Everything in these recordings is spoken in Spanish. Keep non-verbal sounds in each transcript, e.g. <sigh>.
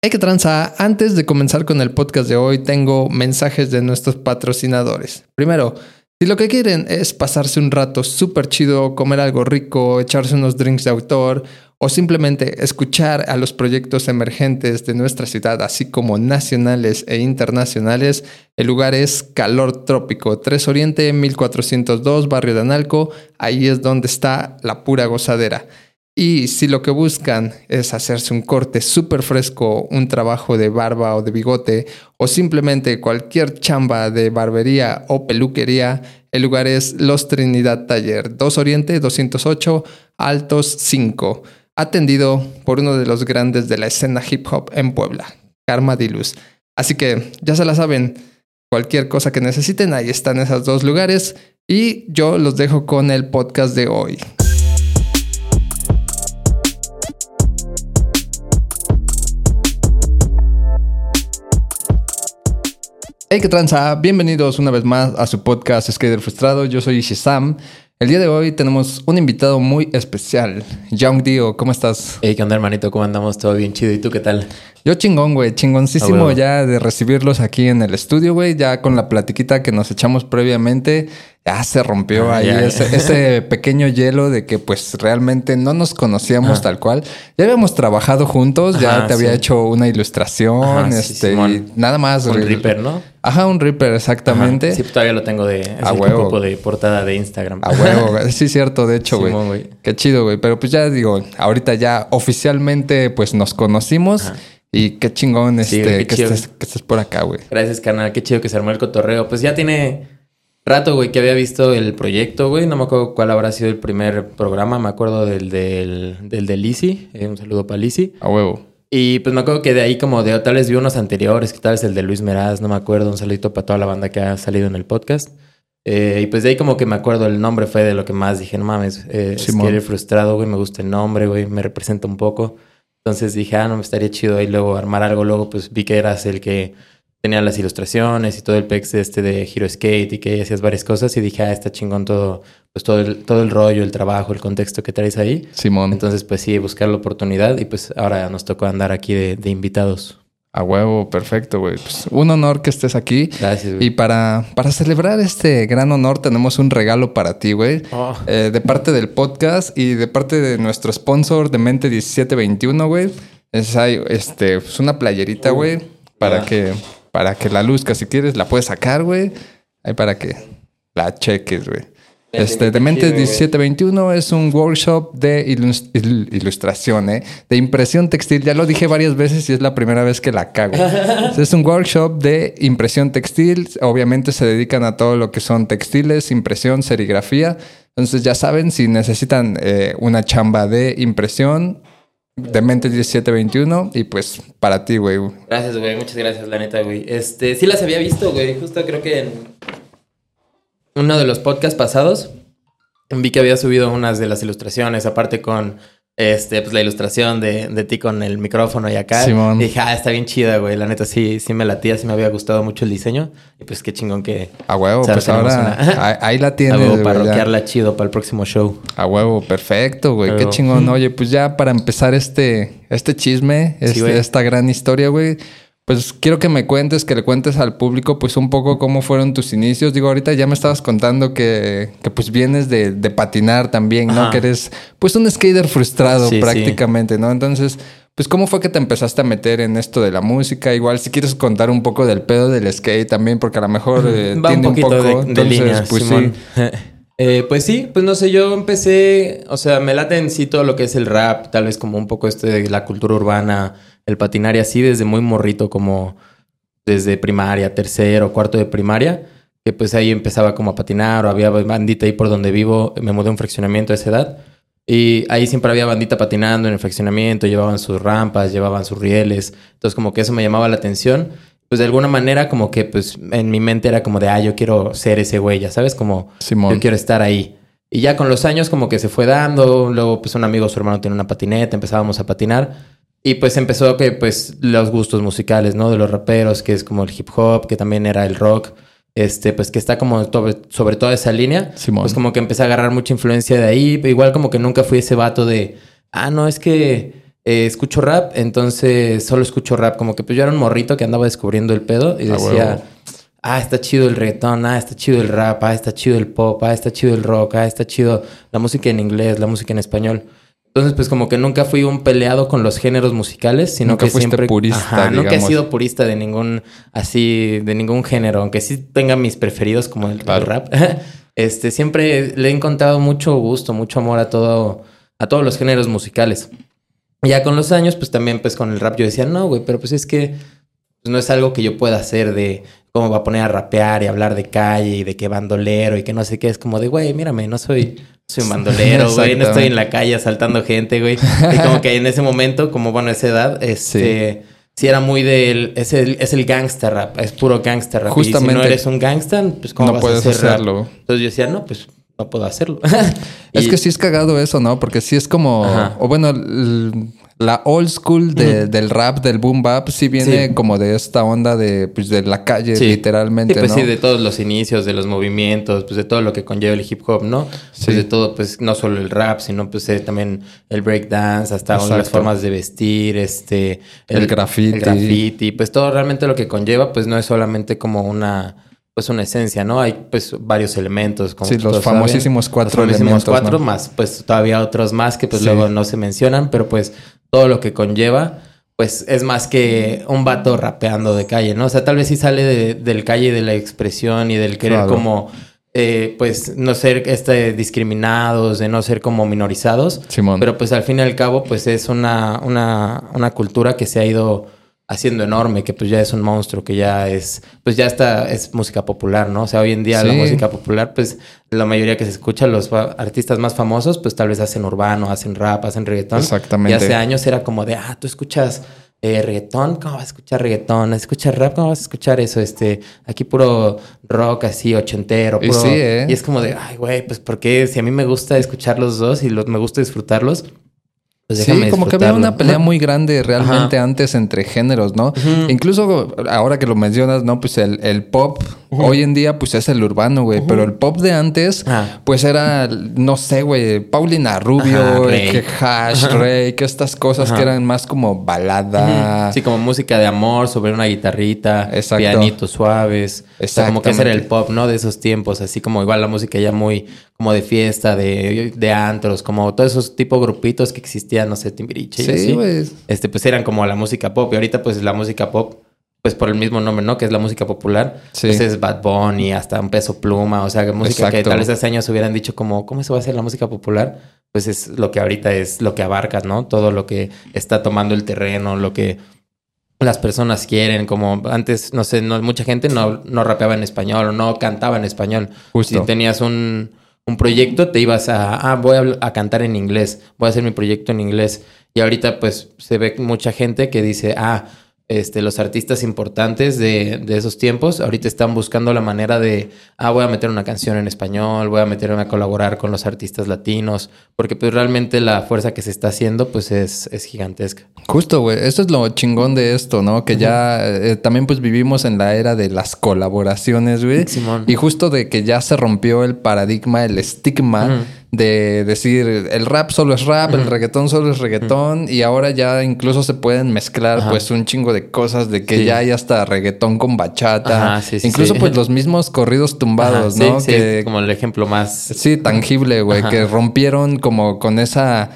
Hay que tranza. Antes de comenzar con el podcast de hoy, tengo mensajes de nuestros patrocinadores. Primero, si lo que quieren es pasarse un rato súper chido, comer algo rico, echarse unos drinks de autor o simplemente escuchar a los proyectos emergentes de nuestra ciudad, así como nacionales e internacionales, el lugar es Calor Trópico, 3 Oriente, 1402, Barrio de Analco. Ahí es donde está la pura gozadera. Y si lo que buscan es hacerse un corte súper fresco, un trabajo de barba o de bigote, o simplemente cualquier chamba de barbería o peluquería, el lugar es Los Trinidad Taller, 2 Oriente 208, Altos 5, atendido por uno de los grandes de la escena hip hop en Puebla, Karma Dilus. Así que ya se la saben, cualquier cosa que necesiten, ahí están esos dos lugares. Y yo los dejo con el podcast de hoy. Hey, ¿qué tranza? Bienvenidos una vez más a su podcast Skater Frustrado. Yo soy Shizam. El día de hoy tenemos un invitado muy especial, Young Dio. ¿Cómo estás? Hey, ¿qué onda, hermanito? ¿Cómo andamos? Todo bien chido. ¿Y tú qué tal? Yo chingón, güey. Chingoncísimo ya de recibirlos aquí en el estudio, güey. Ya con la platiquita que nos echamos previamente ya se rompió ah, ahí ese, pequeño hielo de que pues realmente no nos conocíamos tal cual. Ya habíamos trabajado juntos, ya te había hecho una ilustración, este, nada más. Un Reaper, ¿no? Ajá, un Reaper, exactamente. Sí, todavía lo tengo de a huevo. de portada de Instagram. A huevo, <laughs> güey. Sí, cierto, de hecho, güey. Qué chido, güey. Pero pues ya digo, ahorita ya oficialmente pues nos conocimos. Y qué chingón este, que, estés, que estés por acá, güey. Gracias, carnal. Qué chido que se armó el cotorreo. Pues ya tiene rato, güey, que había visto el proyecto, güey. No me acuerdo cuál habrá sido el primer programa. Me acuerdo del del, del de Lizzy. Eh, un saludo para Lizzy. A huevo. Y pues me acuerdo que de ahí como de tal vez vi unos anteriores, que tal vez el de Luis Meraz, no me acuerdo. Un saludito para toda la banda que ha salido en el podcast. Eh, y pues de ahí como que me acuerdo el nombre fue de lo que más dije, no mames, eh, es frustrado, güey, me gusta el nombre, güey, me representa un poco. Entonces dije, ah, no, me estaría chido ahí luego armar algo. Luego pues vi que eras el que tenía las ilustraciones y todo el pex este de Hero Skate y que hacías varias cosas y dije, ah, está chingón todo, pues todo el, todo el rollo, el trabajo, el contexto que traes ahí. Simón. Entonces, pues sí, buscar la oportunidad y pues ahora nos tocó andar aquí de, invitados. A huevo, perfecto, güey. Pues un honor que estés aquí. Gracias, güey. Y para, para celebrar este gran honor tenemos un regalo para ti, güey. Oh. Eh, de parte del podcast y de parte de nuestro sponsor de Mente 1721, güey. Es hay, este, pues una playerita, güey, para ah. que para que la luzca. Si quieres, la puedes sacar, güey. Ahí para que la cheques, güey. Este, Dementes 1721 es un workshop de ilustración, ¿eh? de impresión textil. Ya lo dije varias veces y es la primera vez que la cago. <laughs> es un workshop de impresión textil. Obviamente se dedican a todo lo que son textiles, impresión, serigrafía. Entonces ya saben, si necesitan eh, una chamba de impresión, Demente 1721 y pues para ti, güey. Gracias, güey. Muchas gracias, la neta, güey. Este, sí las había visto, güey. Justo creo que en uno de los podcasts pasados vi que había subido unas de las ilustraciones, aparte con este, pues la ilustración de, de ti con el micrófono y acá. Simón. Y dije, ah, está bien chida, güey. La neta sí, sí me latía, sí me había gustado mucho el diseño. Y pues qué chingón que. A huevo, pues ahora <laughs> ahí la tienes. A huevo, para rockearla chido para el próximo show. A huevo, perfecto, güey. Qué chingón. Oye, pues ya para empezar este, este chisme, este, esta gran historia, güey pues quiero que me cuentes, que le cuentes al público pues un poco cómo fueron tus inicios. Digo, ahorita ya me estabas contando que, que pues vienes de, de patinar también, ¿no? Que eres pues un skater frustrado prácticamente, ¿no? Entonces, pues cómo fue que te empezaste a meter en esto de la música. Igual si quieres contar un poco del pedo del skate también, porque a lo mejor eh, un, un poco de, entonces, pues sí. <laughs> Eh, pues sí, pues no sé, yo empecé, o sea, me late en sí todo lo que es el rap, tal vez como un poco este de la cultura urbana, el patinar y así desde muy morrito, como desde primaria, tercero, cuarto de primaria, que pues ahí empezaba como a patinar o había bandita ahí por donde vivo, me mudé a un fraccionamiento a esa edad. Y ahí siempre había bandita patinando en el fraccionamiento, llevaban sus rampas, llevaban sus rieles. Entonces como que eso me llamaba la atención. Pues de alguna manera como que pues en mi mente era como de, ah, yo quiero ser ese güey, ya sabes, como yo quiero estar ahí. Y ya con los años como que se fue dando, luego pues un amigo, su hermano tiene una patineta, empezábamos a patinar. Y pues empezó que pues los gustos musicales, ¿no? De los raperos, que es como el hip hop, que también era el rock, este, pues que está como sobre, toda esa línea. Pues como que empecé a agarrar mucha influencia de ahí, igual como que nunca fui ese vato de, ah, no, es que eh, escucho rap, entonces solo escucho rap. Como que pues yo era un morrito que andaba descubriendo el pedo y decía, ah, está chido el reggaetón, ah, está chido el rap, ah, está chido el pop, ah, está chido el rock, ah, está chido la música en inglés, la música en español. Entonces, pues como que nunca fui un peleado con los géneros musicales, sino que siempre purista, nunca he sido purista de ningún así de ningún género, aunque sí tenga mis preferidos como el, rap. <laughs> este, siempre le he encontrado mucho gusto, mucho amor a todo a todos los géneros musicales. Ya con los años, pues también pues con el rap yo decía, "No, güey, pero pues es que pues, no es algo que yo pueda hacer de cómo va a poner a rapear y hablar de calle y de qué bandolero y que no sé qué. Es como de, güey, mírame, no soy, soy un bandolero, <laughs> güey, no estoy en la calle asaltando gente, güey. Y como que en ese momento, como bueno, esa edad, este... Sí. era muy del... Es el, es el gangster rap. Es puro gangster rap. Justamente. Y si no eres un gangster, pues ¿cómo no puedes hacerlo. Entonces yo decía, no, pues no puedo hacerlo. <laughs> es que sí es cagado eso, ¿no? Porque sí es como... O bueno la old school del rap, del boom bap, sí viene como de esta onda de, pues, de la calle, literalmente, sí, pues sí, de todos los inicios, de los movimientos, pues de todo lo que conlleva el hip hop, ¿no? Pues de todo, pues no solo el rap, sino pues eh, también el breakdance, hasta las formas de vestir, este... El, graffiti. El graffiti, pues todo realmente lo que conlleva, pues no es solamente como una pues una esencia, ¿no? Hay pues varios elementos. Como sí, los famosísimos cuatro los famosísimos cuatro más, pues todavía otros más que pues luego no se mencionan, pero pues todo lo que conlleva, pues es más que un vato rapeando de calle, ¿no? O sea, tal vez sí sale de, del calle de la expresión y del querer como, eh, pues, no ser este, discriminados, de no ser como minorizados. Simón. Pero pues al fin y al cabo, pues es una, una, una cultura que se ha ido haciendo enorme, que pues ya es un monstruo, que ya es, pues ya está, es música popular, ¿no? O sea, hoy en día la música popular, pues la mayoría que se escucha, los artistas más famosos, pues tal vez hacen urbano, hacen rap, hacen reggaetón. Exactamente. Y hace años era como de, ah, tú escuchas eh, reggaetón, ¿cómo vas a escuchar reggaetón? ¿Escuchas rap? ¿Cómo vas a escuchar eso? Este, aquí puro rock así, ochentero, puro... Y, ¿eh? y es como de, ay, güey, pues porque si a mí me gusta escuchar los dos y los, me gusta disfrutarlos, pues sí, como que había una pelea muy grande realmente antes entre géneros, ¿no? Incluso ahora que lo mencionas, ¿no? Pues el, el pop hoy en día pues es el urbano, güey. Pero el pop de antes pues era, no sé, güey, Paulina Rubio, que Hash, Rey, que estas cosas que eran más como balada. Sí, como música de amor sobre una guitarrita, pianitos suaves. O sea, como que ese era el pop, ¿no? De esos tiempos, así como igual la música ya muy como de fiesta, de, de antros, como todos esos tipos grupitos que existían, no sé, Timbiriche y así. Este, pues eran como la música pop. Y ahorita, pues la música pop, pues por el mismo nombre, ¿no? Que es la música popular. Sí. Pues es Bad Bunny, hasta un peso pluma. O sea, música que tal vez hace años hubieran dicho como, ¿cómo se va a hacer la música popular? Pues es lo que ahorita es lo que abarcas, ¿no? Todo lo que está tomando el terreno, lo que las personas quieren, como antes, no sé, no, mucha gente no, no rapeaba en español o no cantaba en español. Justo. Si tenías un un proyecto, te ibas a, ah, voy a, cantar en inglés, voy a hacer mi proyecto en inglés. Y ahorita pues se ve mucha gente que dice, ah, este, los artistas importantes de, de, esos tiempos ahorita están buscando la manera de, ah, voy a meter una canción en español, voy a meterme a colaborar con los artistas latinos, porque pues realmente la fuerza que se está haciendo pues es, es gigantesca. Justo, güey, eso es lo chingón de esto, ¿no? Que ya eh, también pues vivimos en la era de las colaboraciones, güey. Y justo de que ya se rompió el paradigma, el estigma de decir el rap solo es rap, el reggaetón solo es reggaetón y ahora ya incluso se pueden mezclar pues un chingo de cosas de que ya hay hasta reggaetón con bachata, incluso pues los mismos corridos tumbados, ¿no? que, como el ejemplo más sí tangible, güey, que rompieron como con esa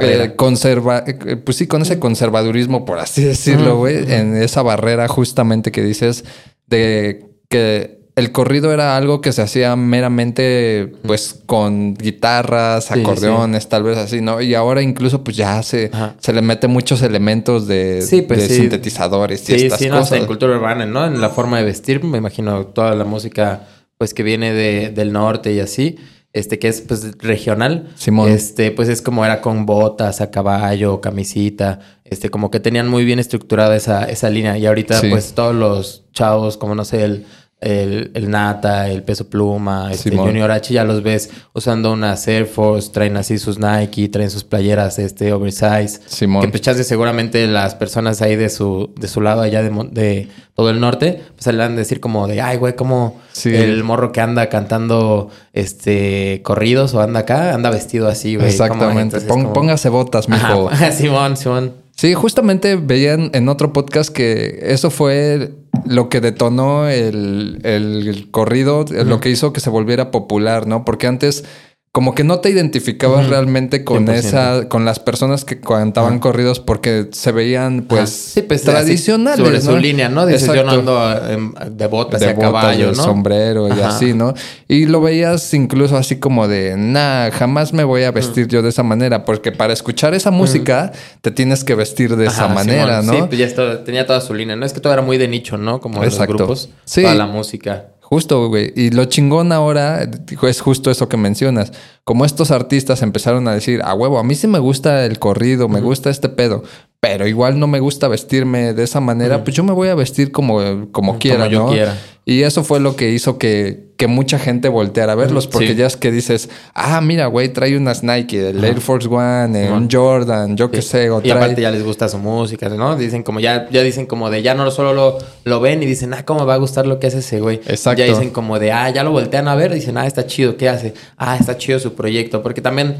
eh, conserva, eh, pues sí, con ese conservadurismo, por así decirlo, güey, en esa barrera justamente que dices de que el corrido era algo que se hacía meramente pues con guitarras, acordeones, tal vez así, ¿no? Y ahora incluso pues ya se, se le mete muchos elementos de, pues sintetizadores y estas cosas. en cultura urbana, ¿no? En la forma de vestir, me imagino toda la música pues que viene de, del norte y así. Este que es pues regional. Simón. Este, pues es como era con botas, a caballo, camisita. Este, como que tenían muy bien estructurada esa, esa línea. Y ahorita, pues, todos los chavos, como no sé, el el, el Nata, el Peso Pluma, este, Junior H, ya los ves usando unas Air Force, traen así sus Nike, traen sus playeras este oversize. Simón. Que pues seguramente las personas ahí de su, de su lado allá de, de todo el norte, pues le van a decir como de, ay, güey, como el morro que anda cantando este corridos o anda acá, anda vestido así, güey. Exactamente. Póngase botas, mijo. <laughs> Simón, Simón. Sí, justamente veían en otro podcast que eso fue lo que detonó el, el corrido, lo que hizo que se volviera popular, ¿no? Porque antes como que no te identificabas realmente con esa, con las personas que cantaban corridos porque se veían pues, pues tradicionales. Sobre su línea, ¿no? Dices, yo no ando de botas de caballo, ¿no? sombrero y así, ¿no? Y lo veías incluso así como de, nah, jamás me voy a vestir yo de esa manera, porque para escuchar esa música te tienes que vestir de esa manera, ¿no? Sí, pues ya tenía toda su línea, ¿no? Es que todo era muy de nicho, ¿no? Como los grupos. Sí. Toda la música. Justo, güey. Y lo chingón ahora es justo eso que mencionas. Como estos artistas empezaron a decir, a huevo, a mí sí me gusta el corrido, me gusta este pedo, pero igual no me gusta vestirme de esa manera, pues yo me voy a vestir como, como quiera, yo quiera. Y eso fue lo que hizo que, que mucha gente volteara a verlos, porque ya es que dices, ah, mira, güey, trae unas Nike, el Air Force One, un Jordan, yo qué sé. O y aparte ya les gusta su música, ¿no? Dicen como, ya, ya dicen como de, ya no solo lo, lo ven y dicen, ah, ¿cómo va a gustar lo que hace ese güey? Exacto. Ya dicen como de, ah, ya lo voltean a ver, dicen, ah, está chido, ¿qué hace? Ah, está chido su proyecto, porque también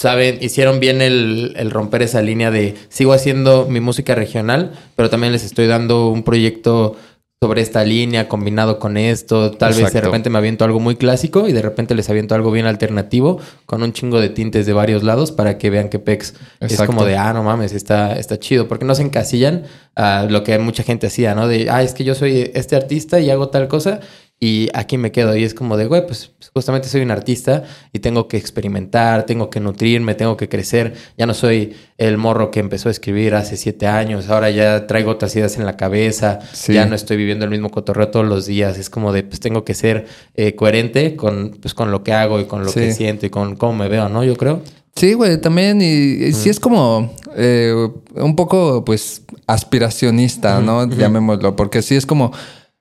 saben, hicieron bien el, el, romper esa línea de sigo haciendo mi música regional, pero también les estoy dando un proyecto sobre esta línea combinado con esto. Tal vez de repente me aviento algo muy clásico y de repente les aviento algo bien alternativo con un chingo de tintes de varios lados para que vean que Pex es como de, ah, no mames, está, está chido. Porque no se encasillan a lo que mucha gente hacía, ¿no? De, ah, es que yo soy este artista y hago tal cosa y aquí me quedo. Y es como de, güey, pues justamente soy un artista y tengo que experimentar, tengo que nutrirme, tengo que crecer. Ya no soy el morro que empezó a escribir hace siete años. Ahora ya traigo otras ideas en la cabeza. Ya no estoy viviendo el mismo cotorreo todos los días. Es como de, pues tengo que ser eh, coherente con, pues, con lo que hago y con lo que siento y con cómo me veo, ¿no? Yo creo. Sí, güey, también. Y, sí es como eh, un poco, pues, aspiracionista, ¿no? Llamémoslo. Porque sí es como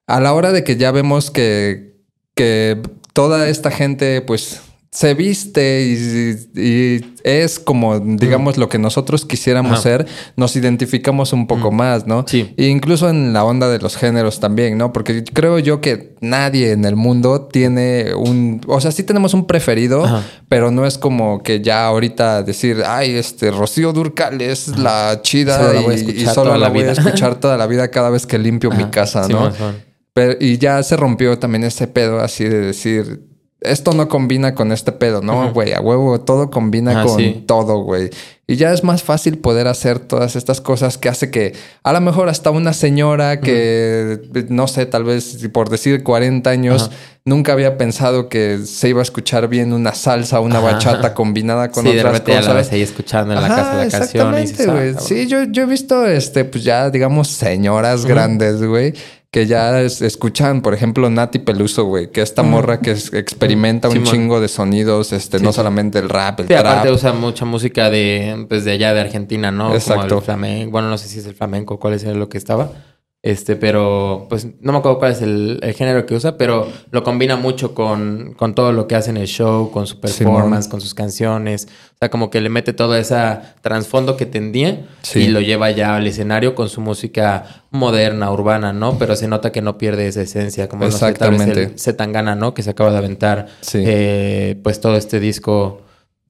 a la hora de que ya vemos que, que toda esta gente, pues, se viste y, es como, digamos, lo que nosotros quisiéramos ser, nos identificamos un poco más, ¿no? Sí. E incluso en la onda de los géneros también, ¿no? Porque creo yo que nadie en el mundo tiene un, o sea, sí tenemos un preferido, pero no es como que ya ahorita decir, ay, este Rocío Durcal es la chida y, solo la voy a escuchar toda la vida cada vez que limpio mi casa, ¿no? Y ya se rompió también ese pedo así de decir, esto no combina con este pedo, ¿no, güey? A huevo, todo combina con todo, güey. Y ya es más fácil poder hacer todas estas cosas que hace que a lo mejor hasta una señora que, no sé, tal vez por decir 40 años, nunca había pensado que se iba a escuchar bien una salsa, una bachata combinada con otras de cosas. Ya la ahí escuchando en la casa la canción. güey. sí, yo, yo he visto, este, pues ya, digamos, señoras grandes, güey que ya escuchan, por ejemplo, Nati Peluso, güey, que esta morra que experimenta un chingo de sonidos, este, no solamente el rap, el sí, aparte usa mucha música de, pues, de allá de Argentina, ¿no? Exacto. Como el flamenco. Bueno, no sé si es el flamenco, cuál es lo que estaba. Este, pero pues no me acuerdo cuál es el, género que usa, pero lo combina mucho con, con, todo lo que hace en el show, con su performance, con sus canciones. O sea, como que le mete todo ese trasfondo que tendía y lo lleva ya al escenario con su música moderna, urbana, ¿no? Pero se nota que no pierde esa esencia, como Exactamente. No sé, tal vez el Tangana, ¿no? Que se acaba de aventar, eh, pues todo este disco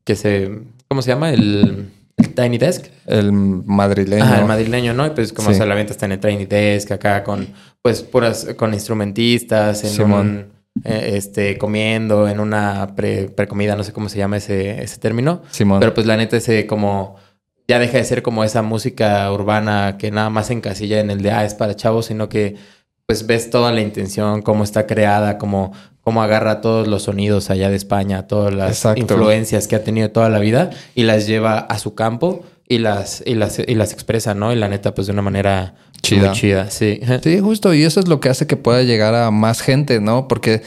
que se, ¿cómo se llama? El Tiny Desk. El madrileño. Ah, el madrileño, ¿no? Y pues como se la venta está en el Tiny Desk acá con, pues, puras, con instrumentistas, en un, eh, este, comiendo, en una pre, precomida, no sé cómo se llama ese, ese término. Simón. Pero pues la neta ese como, ya deja de ser como esa música urbana que nada más encasilla en el de, ah, es para chavos, sino que pues ves toda la intención, cómo está creada, cómo, cómo agarra todos los sonidos allá de España, todas las influencias que ha tenido toda la vida y las lleva a su campo y las, y las, y las expresa, ¿no? Y la neta, pues de una manera chida. Muy chida, sí. <laughs> Sí, justo. Y eso es lo que hace que pueda llegar a más gente, ¿no? Porque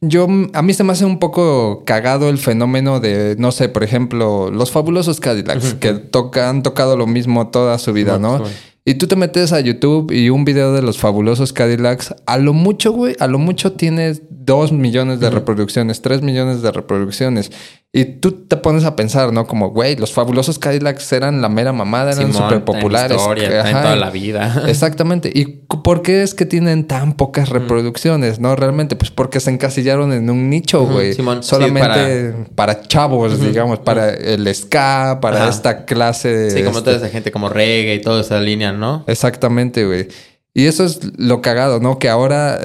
yo, a mí se me hace un poco cagado el fenómeno de, no sé, por ejemplo, los fabulosos Cadillacs, que tocan, han tocado lo mismo toda su vida, ¿no? Y tú te metes a YouTube y un video de los fabulosos Cadillacs, a lo mucho, güey, a lo mucho tiene dos millones de reproducciones, tres millones de reproducciones. Y tú te pones a pensar, ¿no? Como, güey, los fabulosos Cadillacs eran la mera mamada, eran súper populares. En toda la vida. <laughs> Exactamente. ¿Y por qué es que tienen tan pocas reproducciones, no? Realmente, pues porque se encasillaron en un nicho, güey. Solamente para... chavos, digamos, para el ska, para esta clase de... Sí, como toda esa gente como reggae y toda esa línea, ¿no? Exactamente, güey. Y eso es lo cagado, ¿no? Que ahora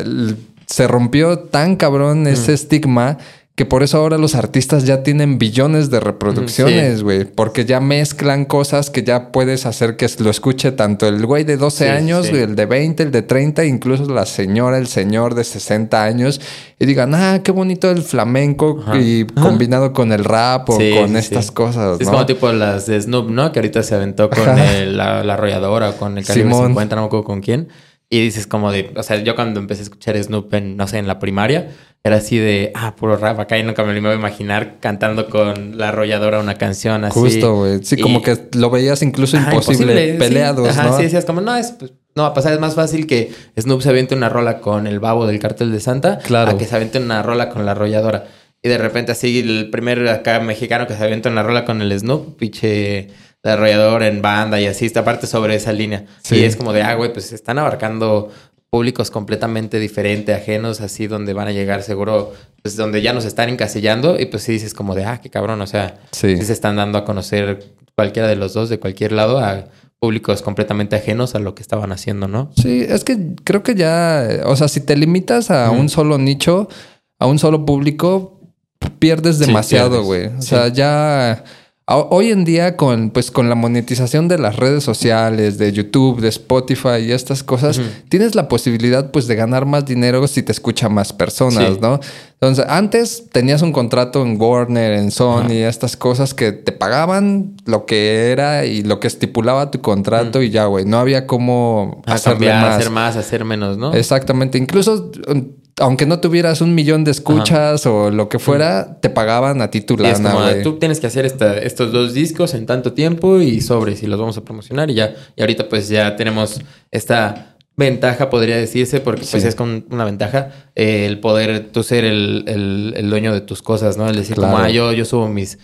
se rompió tan cabrón ese estigma que por eso ahora los artistas ya tienen billones de reproducciones, güey. Porque ya mezclan cosas que ya puedes hacer que lo escuche tanto el güey de 12 años, el de 20, el de 30, incluso la señora, el señor de 60 años. Y digan, ah, qué bonito el flamenco y combinado con el rap o con estas cosas, Es como tipo las de Snoop, ¿no? Que ahorita se aventó con la, arrolladora, con el calibre 50, no me acuerdo con quién. Y dices como de, o sea, yo cuando empecé a escuchar Snoop en, no sé, en la primaria, era así de, ah, puro rap, acá y nunca me lo iba a imaginar cantando con la arrolladora una canción así. Justo, güey. Sí, como que lo veías incluso imposible, peleados, sí. Ajá, sí, decías como, no, es, pues, no va a pasar, es más fácil que Snoop se aviente una rola con el babo del cartel de Santa, claro. a que se aviente una rola con la arrolladora. Y de repente así el primer acá mexicano que se avienta una rola con el Snoop, pinche desarrollador en banda y así, está parte sobre esa línea. Y es como de, ah, güey, pues están abarcando públicos completamente diferentes, ajenos, así donde van a llegar seguro, pues donde ya nos están encasillando y pues sí dices como de, ah, qué cabrón, o sea, sí. se están dando a conocer cualquiera de los dos de cualquier lado a públicos completamente ajenos a lo que estaban haciendo, ¿no? Sí, es que creo que ya, o sea, si te limitas a un solo nicho, a un solo público, pierdes demasiado, güey. o sea, ya Hoy en día, con, pues, con la monetización de las redes sociales, de YouTube, de Spotify y estas cosas, tienes la posibilidad pues, de ganar más dinero si te escuchan más personas, ¿no? Entonces, antes tenías un contrato en Warner, en Sony, estas cosas que te pagaban lo que era y lo que estipulaba tu contrato y ya, güey. No había cómo hacerle más. hacer más, hacer menos, ¿no? Exactamente. Incluso aunque no tuvieras un millón de escuchas o lo que fuera, te pagaban a ti Tú tienes que hacer estos dos discos en tanto tiempo y sobres y los vamos a promocionar y ya. Y ahorita pues ya tenemos esta ventaja, podría decirse, porque pues es con una ventaja eh, el poder tú ser el, dueño de tus cosas, ¿no? El decir, como, ah, yo, yo subo mis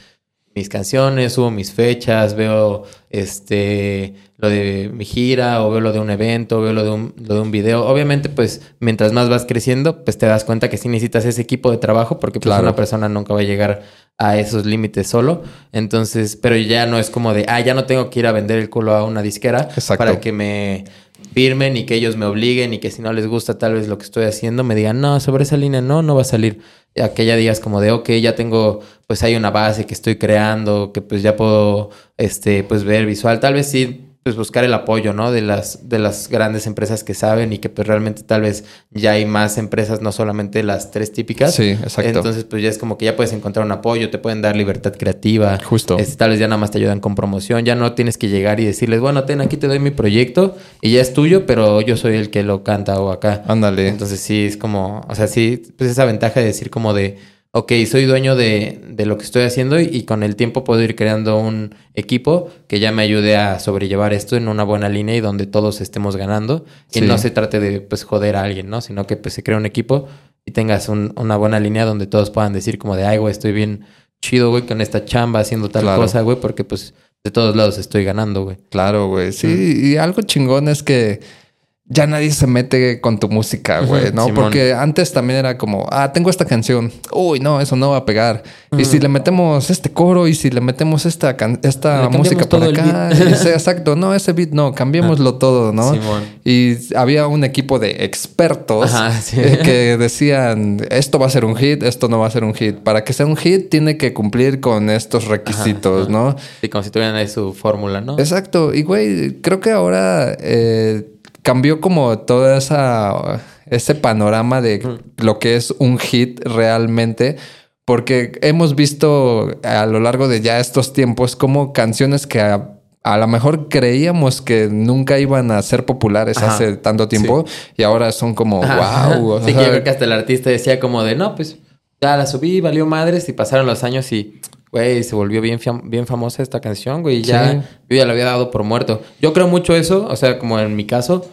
mis canciones, subo mis fechas, veo este lo de mi gira o veo lo de un evento, veo lo de un, lo de un video. Obviamente, pues mientras más vas creciendo, pues te das cuenta que sí necesitas ese equipo de trabajo porque pues, una persona nunca va a llegar a esos límites solo. Entonces, pero ya no es como de, ah, ya no tengo que ir a vender el culo a una disquera para que me firmen y que ellos me obliguen y que si no les gusta tal vez lo que estoy haciendo, me digan, no, sobre esa línea no, no va a salir. Aquella días como de, ok, ya tengo, pues hay una base que estoy creando, que pues ya puedo, este, pues ver visual. Tal vez sí pues buscar el apoyo, ¿no? De las, de las grandes empresas que saben y que pues realmente tal vez ya hay más empresas, no solamente las tres típicas. Sí, exacto. Entonces pues ya es como que ya puedes encontrar un apoyo, te pueden dar libertad creativa. Justo. Este, tal vez ya nada más te ayudan con promoción, ya no tienes que llegar y decirles, bueno, ten, aquí te doy mi proyecto y ya es tuyo, pero yo soy el que lo canta o acá. Ándale. Entonces sí, es como, o sea, sí, pues esa ventaja de decir como de ok, soy dueño de, de lo que estoy haciendo y, con el tiempo puedo ir creando un equipo que ya me ayude a sobrellevar esto en una buena línea y donde todos estemos ganando y no se trate de pues joder a alguien, ¿no? Sino que pues se crea un equipo y tengas una buena línea donde todos puedan decir como de, ay, güey, estoy bien chido, güey, con esta chamba haciendo tal cosa, güey, porque pues de todos lados estoy ganando, güey. Claro, güey. Sí, y algo chingón es que ya nadie se mete con tu música, güey, ¿no? Porque antes también era como, ah, tengo esta canción. Uy, no, eso no va a pegar. Y si le metemos este coro y si le metemos esta, esta música por acá. <laughs> exacto, no, ese beat no, cambiémoslo todo, ¿no? Y había un equipo de expertos que <laughs> decían, esto va a ser un hit, esto no va a ser un hit. Para que sea un hit tiene que cumplir con estos requisitos, ¿no? Sí, como si tuvieran ahí su fórmula, ¿no? Exacto. Y, güey, creo que ahora... Eh, cambió como todo esa, ese panorama de lo que es un hit realmente. Porque hemos visto a lo largo de ya estos tiempos como canciones que a, lo mejor creíamos que nunca iban a ser populares hace tanto tiempo y ahora son como wow. Sí, que yo creo que hasta el artista decía como de no, pues ya la subí, valió madres y pasaron los años y güey, se volvió bien, bien famosa esta canción, güey. Ya, yo ya la había dado por muerto. Yo creo mucho eso, o sea, como en mi caso,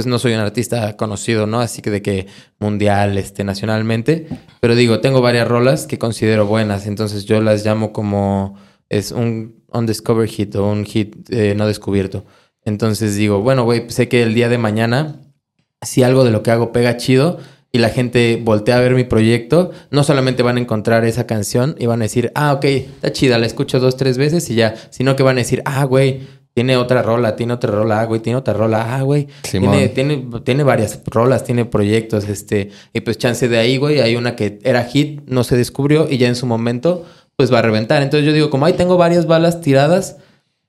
pues no soy un artista conocido, ¿no? Así que de que mundial, este, nacionalmente. Pero digo, tengo varias rolas que considero buenas, entonces yo las llamo como es un undiscovered hit o un hit eh, no descubierto. Entonces digo, bueno, güey, sé que el día de mañana, si algo de lo que hago pega chido y la gente voltea a ver mi proyecto, no solamente van a encontrar esa canción y van a decir, ah, ok, está chida, la escucho dos, tres veces y ya, sino que van a decir, ah, güey, tiene otra rola, tiene otra rola, ah, güey, tiene otra rola, ah, güey. Tiene, tiene, tiene varias rolas, tiene proyectos, este, y pues chance de ahí, güey, hay una que era hit, no se descubrió y ya en su momento, pues va a reventar. Entonces yo digo, como ahí tengo varias balas tiradas,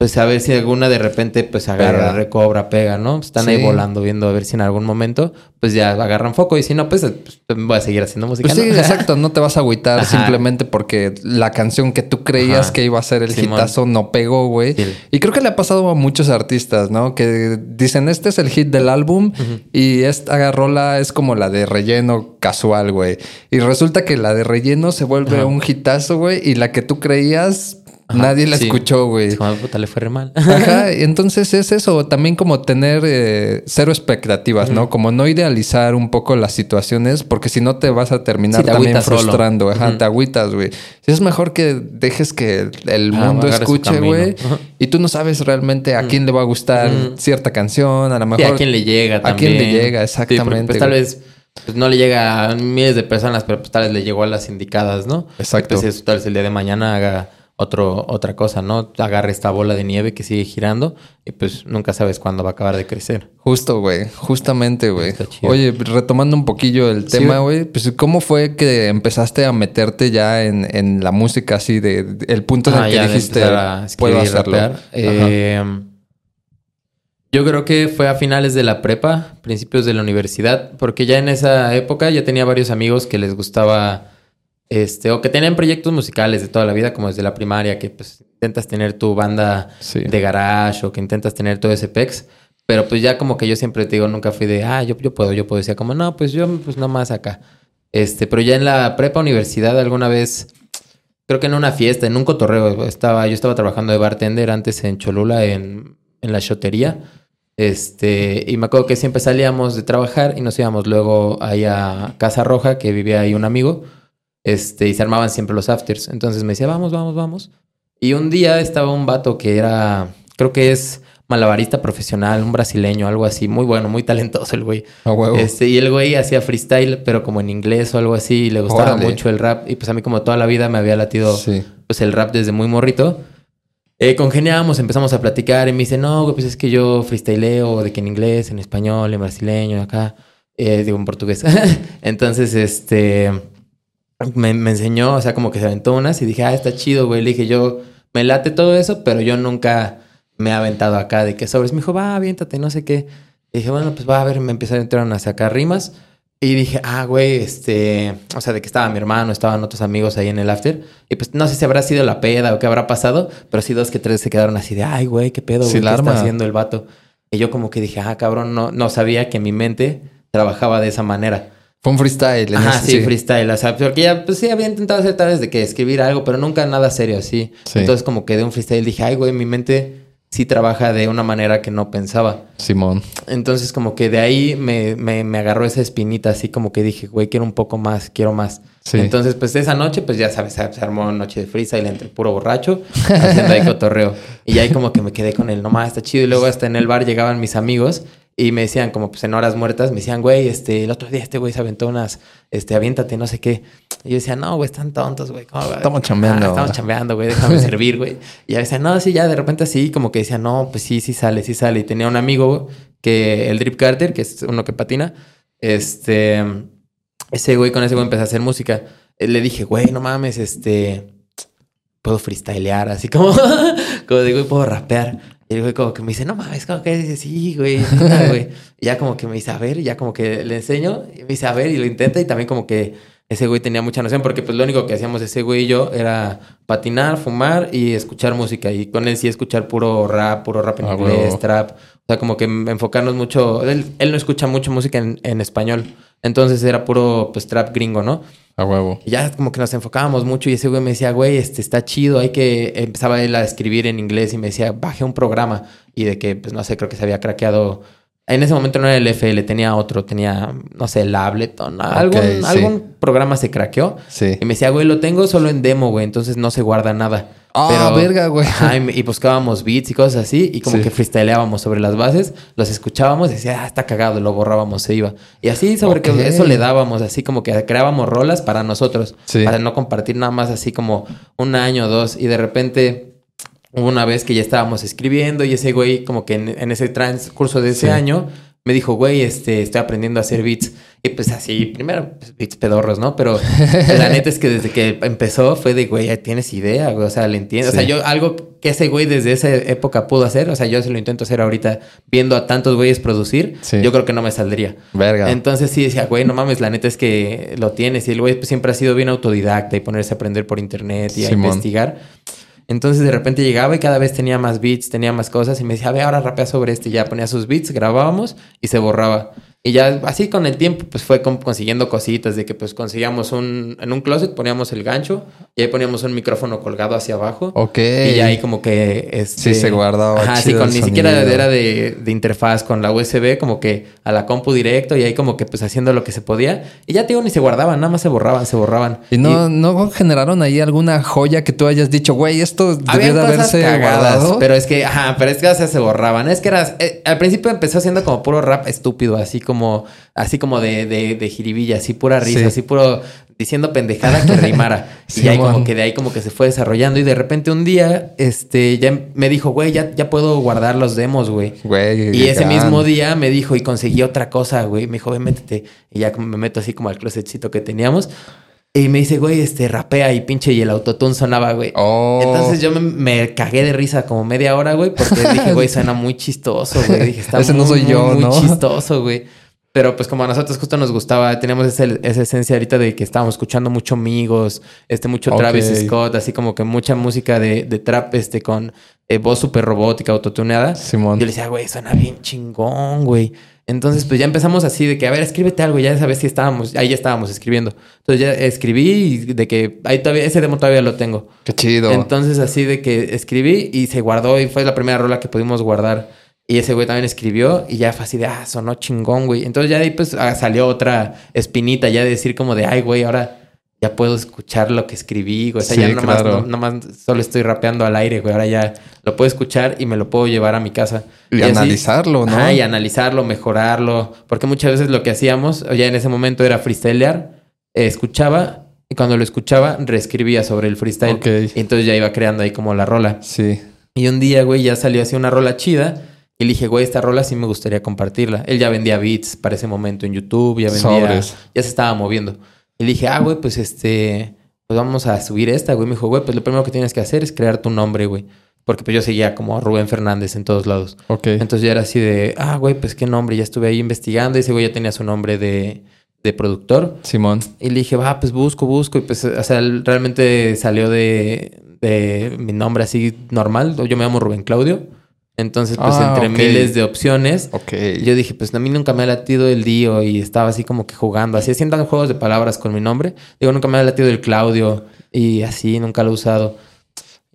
pues a ver si alguna de repente pues agarra, recobra, pega, ¿no? Están ahí volando, viendo a ver si en algún momento pues ya agarran foco y si no, pues, pues voy a seguir haciendo música. Pues sí, <laughs> exacto, no te vas a agüitar simplemente porque la canción que tú creías que iba a ser el hitazo no pegó, güey. Y creo que le ha pasado a muchos artistas, ¿no? Que dicen, este es el hit del álbum y esta rola es como la de relleno casual, güey. Y resulta que la de relleno se vuelve un hitazo, güey, y la que tú creías Nadie la escuchó, güey. Puta le fue re mal. Ajá, <laughs> entonces es eso, también como tener eh, cero expectativas, ¿no? Como no idealizar un poco las situaciones, porque si no te vas a terminar también frustrando, ajá, te agüitas, güey. Es mejor que dejes que el mundo escuche, güey, y tú no sabes realmente a quién le va a gustar cierta canción, a lo mejor. a quién le llega también. A quién le llega, exactamente. pues, tal vez pues no le llega a miles de personas, pero pues tal vez le llegó a las indicadas, ¿no? Exacto. Entonces, tal vez el día de mañana haga otro, otra cosa, ¿no? Agarra esta bola de nieve que sigue girando y pues nunca sabes cuándo va a acabar de crecer. Justo, güey. Justamente, güey. Oye, retomando un poquillo el tema, güey, pues ¿cómo fue que empezaste a meterte ya en, la música así de, el punto en el ah, que dijiste puedo hacerlo? Eh, yo creo que fue a finales de la prepa, principios de la universidad, porque ya en esa época ya tenía varios amigos que les gustaba este, o que tienen proyectos musicales de toda la vida, como desde la primaria, que pues intentas tener tu banda de garage o que intentas tener todo ese pex. Pero pues ya como que yo siempre te digo, nunca fui de, ah, yo, yo puedo, yo puedo. Decía como, no, pues yo, pues más acá. Este, pero ya en la prepa universidad alguna vez, creo que en una fiesta, en un cotorreo, estaba, yo estaba trabajando de bartender antes en Cholula, en, en la chotería. Este, y me acuerdo que siempre salíamos de trabajar y nos íbamos luego ahí a Casa Roja, que vivía ahí un amigo este, y se armaban siempre los afters. Entonces me decía, vamos, vamos, vamos. Y un día estaba un vato que era, creo que es malabarista profesional, un brasileño, algo así, muy bueno, muy talentoso el güey. Este, y el güey hacía freestyle, pero como en inglés o algo así, y le gustaba mucho el rap. Y pues a mí como toda la vida me había latido pues el rap desde muy morrito. Eh, congeniamos, empezamos a platicar y me dice, no, pues es que yo freestyleo de que en inglés, en español, en brasileño, acá, eh, digo en portugués. <laughs> Entonces, este me, enseñó, o sea, como que se aventó unas y dije, ah, está chido, güey. Le dije, yo me late todo eso, pero yo nunca me he aventado acá de que sobres. Me dijo, va, aviéntate, no sé qué. Y dije, bueno, pues va a ver, me empezaron a entrar a sacar rimas. Y dije, ah, güey, este, o sea, de que estaba mi hermano, estaban otros amigos ahí en el after. Y pues no sé si habrá sido la peda o qué habrá pasado, pero sí dos que tres se quedaron así de, ay, güey, qué pedo, güey, ¿qué está haciendo el vato? Y yo como que dije, ah, cabrón, no, no sabía que mi mente trabajaba de esa manera. Fue un freestyle. Ajá, sí, freestyle. O sea, porque ya, pues sí, había intentado hacer tal vez de que escribir algo, pero nunca nada serio así. Entonces, como que de un freestyle dije, ay, güey, mi mente sí trabaja de una manera que no pensaba. Simón. Entonces, como que de ahí me, me, me agarró esa espinita, así como que dije, güey, quiero un poco más, quiero más. Entonces, pues esa noche, pues ya sabes, se armó una noche de freestyle entre puro borracho, haciendo ahí <laughs> cotorreo. Y ahí como que me quedé con él, no más, está chido. Y luego hasta en el bar llegaban mis amigos y me decían, como pues en horas muertas, me decían, güey, este, el otro día este güey se aventó unas, este, aviéntate, no sé qué. Y yo decía, no, güey, están tontos, güey. Estamos chambeando. Ah, estamos chambeando, güey, déjame <laughs> servir, güey. Y ya decía, no, sí, ya de repente así, como que decía, no, pues sí, sí sale, sí sale. Y tenía un amigo que, el Drip Carter, que es uno que patina, este, ese güey, con ese güey empecé a hacer música. Eh, le dije, güey, no mames, este, puedo freestylear, así como, <laughs> como digo, puedo rapear. Y el güey como que me dice, no mames, como que dice, sí, güey, <laughs> güey. Y ya como que me dice, a ver, y ya como que le enseño, y me dice, a ver, y lo intenta, y también como que ese güey tenía mucha noción, porque pues lo único que hacíamos ese güey y yo era patinar, fumar y escuchar música. Y con él sí escuchar puro rap, puro rap en inglés, trap. O sea, como que enfocarnos mucho. Él, él no escucha mucho música en, en, español. Entonces era puro pues trap gringo, ¿no? A huevo. Y ya como que nos enfocábamos mucho y ese güey me decía, güey, este está chido, hay que... Empezaba él a escribir en inglés y me decía, baje un programa. Y de que, pues no sé, creo que se había craqueado... En ese momento no era el FL, tenía otro, tenía, no sé, el Ableton, algún, algún programa se craqueó. Sí. Y me decía, güey, lo tengo solo en demo, güey, entonces no se guarda nada. Ah, verga, güey. <laughs> y, buscábamos beats y cosas así. Y como que freestyleábamos sobre las bases. Los escuchábamos y decía, ah, está cagado. Lo borrábamos, se iba. Y así sobre que eso le dábamos. Así como que creábamos rolas para nosotros. Para no compartir nada más así como un año o dos. Y de repente... Una vez que ya estábamos escribiendo y ese güey como que en, ese transcurso de ese año me dijo, güey, este, estoy aprendiendo a hacer beats. Y pues así, primero, pues, beats pedorros, ¿no? Pero la neta es que desde que empezó fue de, güey, tienes idea, güey. O sea, le entiendo. O sea, yo algo que ese güey desde esa época pudo hacer, o sea, yo se lo intento hacer ahorita viendo a tantos güeyes producir, yo creo que no me saldría. Verga. Entonces sí decía, güey, no mames, la neta es que lo tienes. Y el güey pues, siempre ha sido bien autodidacta y ponerse a aprender por internet y a investigar. Entonces de repente llegaba y cada vez tenía más beats, tenía más cosas y me decía, a ver, ahora rapea sobre este. Y ya ponía sus beats, grabábamos y se borraba. Y ya así con el tiempo, pues fue consiguiendo cositas de que pues conseguíamos un, en un closet poníamos el gancho y ahí poníamos un micrófono colgado hacia abajo. Ok. Y ya ahí como que... Este, sí, se guardaba. Ajá, sí, con, ni siquiera era de, de, interfaz con la USB, como que a la compu directo y ahí como que pues haciendo lo que se podía. Y ya, digo, ni se guardaban, nada más se borraban, se borraban. ¿Y no, no generaron ahí alguna joya que tú hayas dicho, güey, esto debió de haberse guardado? Pero es que, ajá, pero es que se borraban. Es que era... Eh, al principio empezó siendo como puro rap estúpido, así como como, así como de, de, de jiribilla, así pura risa, así puro diciendo pendejada que rimara. <laughs> y ahí como que de ahí como que se fue desarrollando. Y de repente un día, este, ya me dijo, güey, ya, ya puedo guardar los demos, güey. Y ese mismo día me dijo, y conseguí otra cosa, güey. Me dijo, ven, métete. Y ya me meto así como al closetcito que teníamos. Y me dice, güey, este, rapea y pinche y el autotune sonaba, güey. Oh. Entonces yo me, cagué de risa como media hora, güey, porque dije, <laughs> güey, suena muy chistoso, güey. Dije, está Ese no soy yo, muy chistoso, güey. Pero pues como a nosotros justo nos gustaba, teníamos esa, esencia ahorita de que estábamos escuchando mucho amigos, este, mucho Travis Scott, así como que mucha música de, de trap, este, con eh, voz súper robótica, autotuneada. Simón. Yo le decía, güey, suena bien chingón, güey. Entonces, pues ya empezamos así de que, a ver, escríbete algo. Ya sabes si estábamos, ahí ya estábamos escribiendo. Entonces ya escribí y de que ahí todavía, ese demo todavía lo tengo. Qué chido. Entonces, así de que escribí y se guardó y fue la primera rola que pudimos guardar. Y ese güey también escribió y ya fue así de, ah, sonó chingón, güey. Entonces ya ahí pues ah, salió otra espinita ya de decir como de, ay, güey, ahora ya puedo escuchar lo que escribí, güey. O sea, ya nomás, nomás solo estoy rapeando al aire, güey. Ahora ya lo puedo escuchar y me lo puedo llevar a mi casa. Y, analizarlo, ¿no? Ah, y analizarlo, mejorarlo. Porque muchas veces lo que hacíamos, ya en ese momento era freestylear, escuchaba y cuando lo escuchaba, reescribía sobre el freestyle. Y entonces ya iba creando ahí como la rola. Sí. Y un día, güey, ya salió así una rola chida y le dije, güey, esta rola sí me gustaría compartirla. Él ya vendía beats para ese momento en YouTube, ya vendía. Ya se estaba moviendo. Y le dije, ah, güey, pues este. Pues vamos a subir esta, güey. Me dijo, güey, pues lo primero que tienes que hacer es crear tu nombre, güey. Porque pues yo seguía como Rubén Fernández en todos lados. Ok. Entonces ya era así de, ah, güey, pues qué nombre. Ya estuve ahí investigando. Y ese güey ya tenía su nombre de, de productor. Simón. Y le dije, va, pues busco, busco. Y pues, o sea, realmente salió de, de mi nombre así normal. Yo me llamo Rubén Claudio. Entonces, pues ah, entre miles de opciones, yo dije, pues a mí nunca me ha latido el Dio y estaba así como que jugando, así haciendo juegos de palabras con mi nombre. Digo, nunca me ha latido el Claudio y así, nunca lo he usado.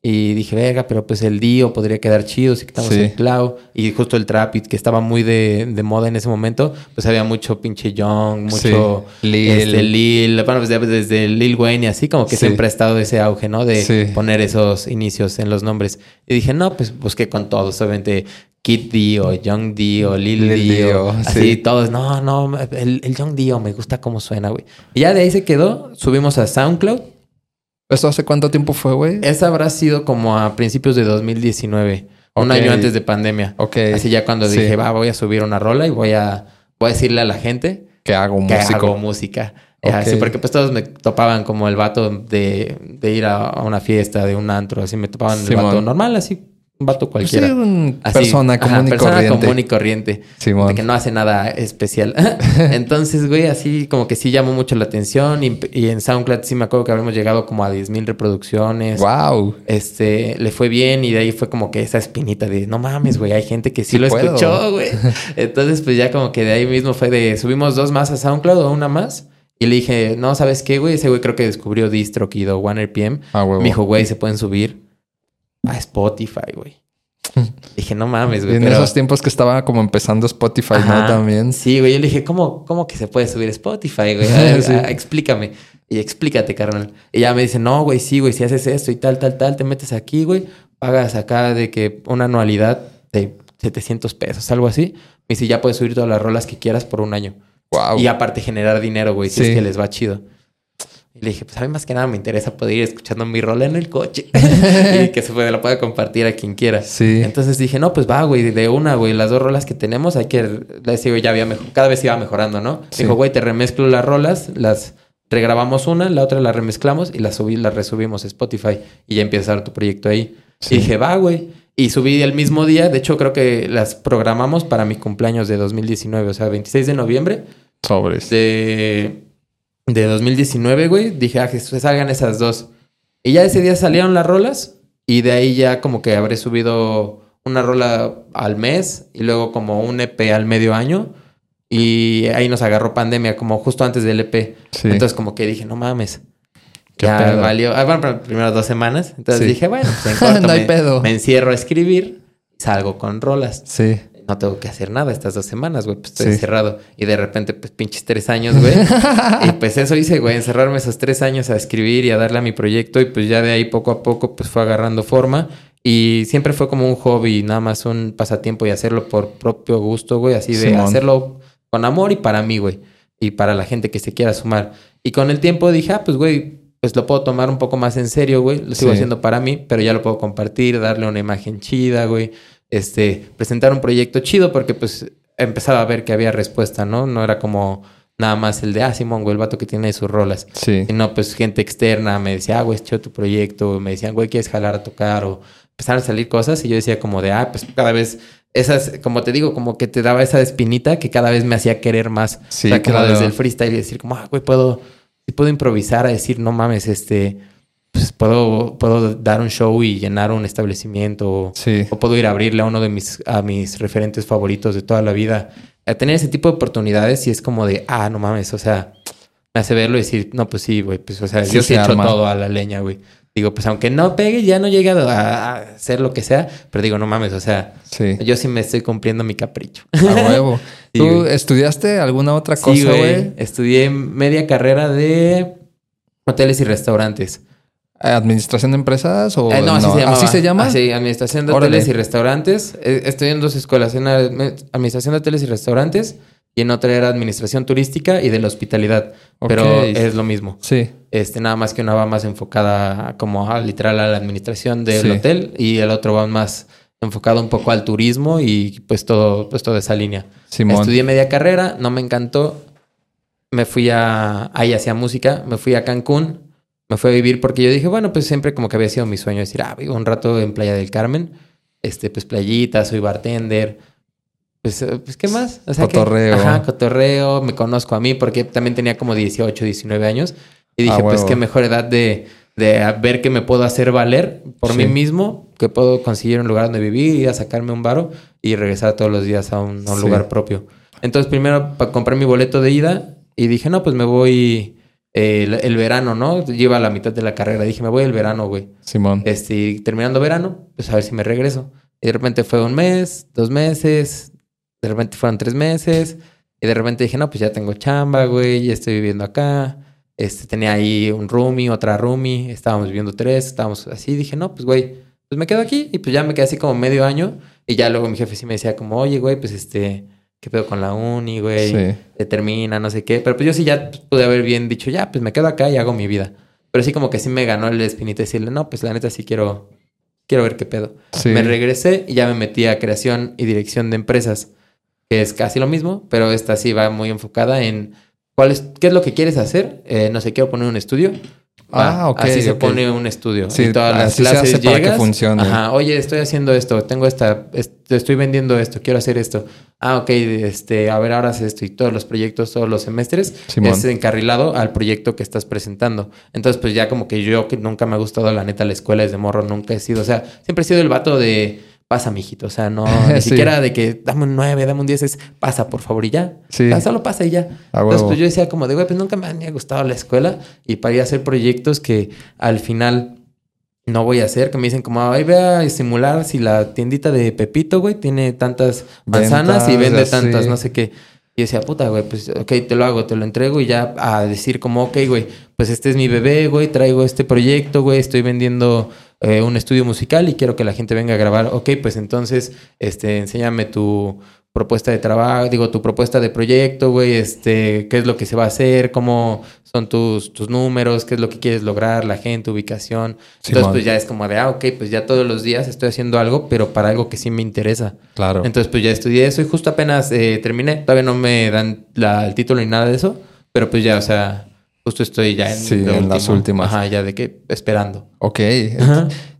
Y dije, venga, pero pues el Dio podría quedar chido si quitamos el Cloud. Y justo el Trapit, que estaba muy de, moda en ese momento, pues había mucho pinche Young, mucho Lil. Este, Lil. Bueno, pues desde Lil Wayne y así, como que siempre ha estado ese auge, ¿no? De poner esos inicios en los nombres. Y dije, no, pues busqué con todos, obviamente. Kid Dio, Young Dio, Lil, Dio, así todos, no, no, el, el Young Dio me gusta cómo suena, güey. Y ya de ahí se quedó, subimos a SoundCloud ¿Eso hace cuánto tiempo fue, güey? Esa habrá sido como a principios de 202019. Un año antes de pandemia. Ok. Así ya cuando dije, va, voy a subir una rola y voy a, voy a decirle a la gente que hago música. Que hago música. Así porque pues todos me topaban como el vato de, de ir a, una fiesta, de un antro, así me topaban el vato normal, así un vato cualquiera. Sí, una persona común y persona corriente. común y corriente. Simón. De que no hace nada especial. <laughs> Entonces, güey, así como que sí llamó mucho la atención. Y, y en SoundCloud sí me acuerdo que habíamos llegado como a 10.000 reproducciones. Wow. Este, le fue bien y de ahí fue como que esa espinita de no mames, güey, hay gente que sí, Sí lo puedo. escuchó, güey. <laughs> Entonces, pues ya como que de ahí mismo fue de subimos dos más a SoundCloud o una más. Y le dije, no, ¿sabes qué, güey? Ese güey creo que descubrió DistroKid o OneRPM. Ah, huevo. Me dijo, güey, se pueden subir a Spotify, güey. <laughs> dije, no mames, Y güey. en pero- esos tiempos que estaba como empezando Spotify, Ajá. ¿no? También. Sí, güey. Yo le dije, ¿cómo, cómo que se puede subir Spotify, güey? A ver, <laughs> Sí. a- explícame. Y explícate, carnal. Y ya me dice, no, güey, sí, güey, si haces esto y tal, tal, tal, te metes aquí, güey, pagas acá de que una anualidad de 700 pesos, algo así. Me dice, ya puedes subir todas las rolas que quieras por un año. Wow. Y aparte generar dinero, güey, si Sí. es que les va chido. Y le dije, pues a mí más que nada me interesa poder ir escuchando mi rola en el coche. <laughs> y que se puede, la pueda compartir a quien quiera. Sí. Entonces dije, no, pues va, güey, de una, güey, las dos rolas que tenemos hay que... Ya había mejor, cada vez iba mejorando, ¿no? Sí. Dijo, güey, te remezclo las rolas, las regrabamos una, la otra la remezclamos y la subí, la resubimos a Spotify y ya empieza tu proyecto ahí. Sí. Y dije, va, güey. Y subí el mismo día, de hecho creo que las programamos para mi cumpleaños de 2019, o sea, 26 de noviembre Sobres. de, de 2019, güey. Dije, ah, que salgan esas dos. Y ya ese día salieron las rolas. Y de ahí ya como que habré subido una rola al mes y luego como un EP al medio año. Y ahí nos agarró pandemia, como justo antes del EP. Sí. Entonces como que dije, no mames. ¿Qué ya pedo? valió. Ah, bueno, primero dos semanas. Entonces Sí. dije, bueno, pues en <laughs> corto No hay me, pedo. me encierro a escribir. Salgo con rolas Sí. No tengo que hacer nada estas dos semanas, güey, pues estoy Sí. encerrado. Y de repente, pues pinches tres años, güey. <laughs> y pues eso hice, güey, encerrarme esos tres años a escribir y a darle a mi proyecto. Y pues ya de ahí poco a poco, pues fue agarrando forma. Y siempre fue como un hobby, nada más un pasatiempo y hacerlo por propio gusto, güey, así de Simón. hacerlo con amor y para mí, güey. Y para la gente que se quiera sumar. Y con el tiempo dije, ah, pues, güey, pues lo puedo tomar un poco más en serio, güey. Lo sigo Sí. haciendo para mí, pero ya lo puedo compartir, darle una imagen chida, güey este, presentar un proyecto chido porque pues empezaba a ver que había respuesta, ¿no? No era como nada más el de, ah, Simón, güey, el vato que tiene sus rolas. Sí. Sino pues gente externa me decía, ah, güey, es chido tu proyecto. Me decían, güey, ¿quieres jalar a tocar? O empezaron a salir cosas y yo decía como de, ah, pues cada vez... Esas, como te digo, como que te daba esa espinita que cada vez me hacía querer más. Sí, o sea, como claro. desde el freestyle y decir como, ah, güey, puedo, puedo improvisar a decir, no mames, este, pues puedo, puedo dar un show y llenar un establecimiento o, Sí. o puedo ir a abrirle a uno de mis, a mis referentes favoritos de toda la vida. A tener ese tipo de oportunidades y es como de, ah, no mames, o sea, me hace verlo y decir, no, pues sí, güey, pues o sea, Sí yo sí se he hecho arma. todo a la leña, güey. Digo, pues aunque no pegue, ya no llegue a, a hacer lo que sea, pero digo, no mames, o sea, Sí. yo sí me estoy cumpliendo mi capricho. A huevo. <laughs> Sí, ¿Tú güey. estudiaste alguna otra cosa, güey? Estudié media carrera de hoteles y restaurantes. ¿Administración de empresas o Eh, no, así se llama. ¿Así se llama? Sí, administración de Órale. hoteles y restaurantes. Eh, estudié en dos escuelas, en administración de hoteles y restaurantes y en otra era administración turística y de la hospitalidad. Pero es lo mismo. Sí. Este, nada más que una va más enfocada como a, literal a la administración del Sí. hotel y el otro va más enfocado un poco al turismo y pues todo, pues toda esa línea. Simón. Estudié media carrera, no me encantó. Me fui a... Ahí hacía música. Me fui a Cancún. Me fui a vivir porque yo dije, bueno, pues siempre como que había sido mi sueño decir, ah, vivo un rato en Playa del Carmen. Este, pues playita, soy bartender. Pues, eh, pues ¿qué más? O que- Cotorreo. ajá, cotorreo. Me conozco a mí porque también tenía como 18, 19 años. Y dije, Ah, pues huevo. qué mejor edad de, de ver que me puedo hacer valer por Sí. mí mismo, que puedo conseguir un lugar donde vivir, ir a sacarme un varo y regresar todos los días a un, a un Sí. lugar propio. Entonces primero compré mi boleto de ida y dije, no, pues me voy eh, el, el verano, ¿no? Lleva la mitad de la carrera. Dije, me voy el verano, güey. Simón. Este, terminando verano, pues a ver si me regreso. Y de repente fue un mes, dos meses, de repente fueron tres meses. Y de repente dije, no, pues ya tengo chamba, güey, ya estoy viviendo acá. Este, tenía ahí un roomie, otra roomie, estábamos viviendo tres, estábamos así. Dije, no, pues güey, pues me quedo aquí. Y pues ya me quedé así como medio año. Y ya luego mi jefe sí me decía como, oye, güey, pues este, ¿qué pedo con la uni, güey? Sí. Determina, no sé qué. Pero pues yo sí ya pude haber bien dicho, ya, pues me quedo acá y hago mi vida. Pero sí como que sí me ganó el espinito decirle, no, pues la neta sí quiero, quiero ver qué pedo. Sí. Me regresé y ya me metí a creación y dirección de empresas, que es casi lo mismo, pero esta sí va muy enfocada en cuál es, qué es lo que quieres hacer. Eh, no sé, quiero poner un estudio. Ah, ok. Así se pone un estudio. Sí, y todas las clases se para que funcione. Ajá, oye, estoy haciendo esto, tengo esta, estoy vendiendo esto, quiero hacer esto. Ah, ok, este, a ver, ahora haces esto. Y todos los proyectos, todos los semestres, es encarrilado al proyecto que estás presentando. Entonces, pues ya como que yo, que nunca me ha gustado la neta la escuela desde morro, nunca he sido, o sea, siempre he sido el vato de pasa, mijito. O sea, no, <laughs> ni siquiera de que dame un 9, dame un 10, es pasa, por favor, y ya. Sí. solo pasa y ya. Entonces, pues yo decía como de, güey, pues nunca me ha gustado la escuela y para ir a hacer proyectos que al final no voy a hacer, que me dicen como, ay, ve a simular si la tiendita de Pepito, güey, tiene tantas manzanas y vende tantas, no sé qué. Y decía, puta, güey, pues, ok, te lo hago, te lo entrego y ya a decir como, ok, güey, pues este es mi bebé, güey, traigo este proyecto, güey, estoy vendiendo eh, un estudio musical y quiero que la gente venga a grabar. Ok, pues entonces, este, enséñame tu propuesta de trabajo, digo, tu propuesta de proyecto, güey, este, qué es lo que se va a hacer, cómo son tus, tus números, qué es lo que quieres lograr, la gente, ubicación. Entonces, pues ya es como de, ah, ok, pues ya todos los días estoy haciendo algo, pero para algo que sí me interesa. Claro. Entonces, pues ya estudié eso y justo apenas eh, terminé. Todavía no me dan la, el título ni nada de eso, pero pues ya, o sea, Justo estoy ya en, sí, en las últimas. Ajá, ya de que esperando. Ok.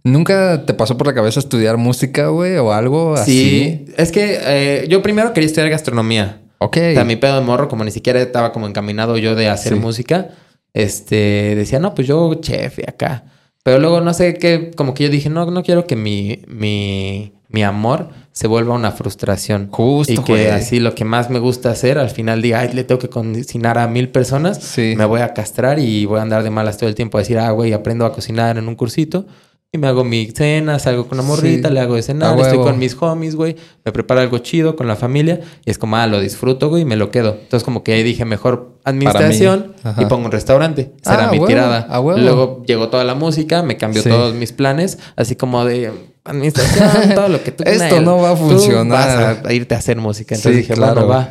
¿Nunca te pasó por la cabeza estudiar música, güey, o algo así? Sí, es que eh, yo primero quería estudiar gastronomía. Ok. O sea, mi pedo de morro, como ni siquiera estaba como encaminado yo de hacer música, este, decía, no, pues yo chef y acá. Pero luego no sé qué, como que yo dije, no, no quiero que mi, mi, mi amor se vuelva una frustración. Justo. Y que así lo que más me gusta hacer, al final diga, ay, le tengo que cocinar a mil personas, sí. me voy a castrar y voy a andar de malas todo el tiempo a decir, ah, güey, aprendo a cocinar en un cursito. Y me hago mi cena, salgo con una morrita, le hago de cenar, estoy con mis homies, güey, me preparo algo chido con la familia y es como, ah, lo disfruto, güey, y me lo quedo. Entonces, como que ahí dije, mejor administración y pongo un restaurante. Será ah, mi tirada. Luego llegó toda la música, me cambió todos mis planes, así como de administración, <laughs> todo lo que tú Esto no va a funcionar. Vas a irte a hacer música. Entonces dije, claro. va.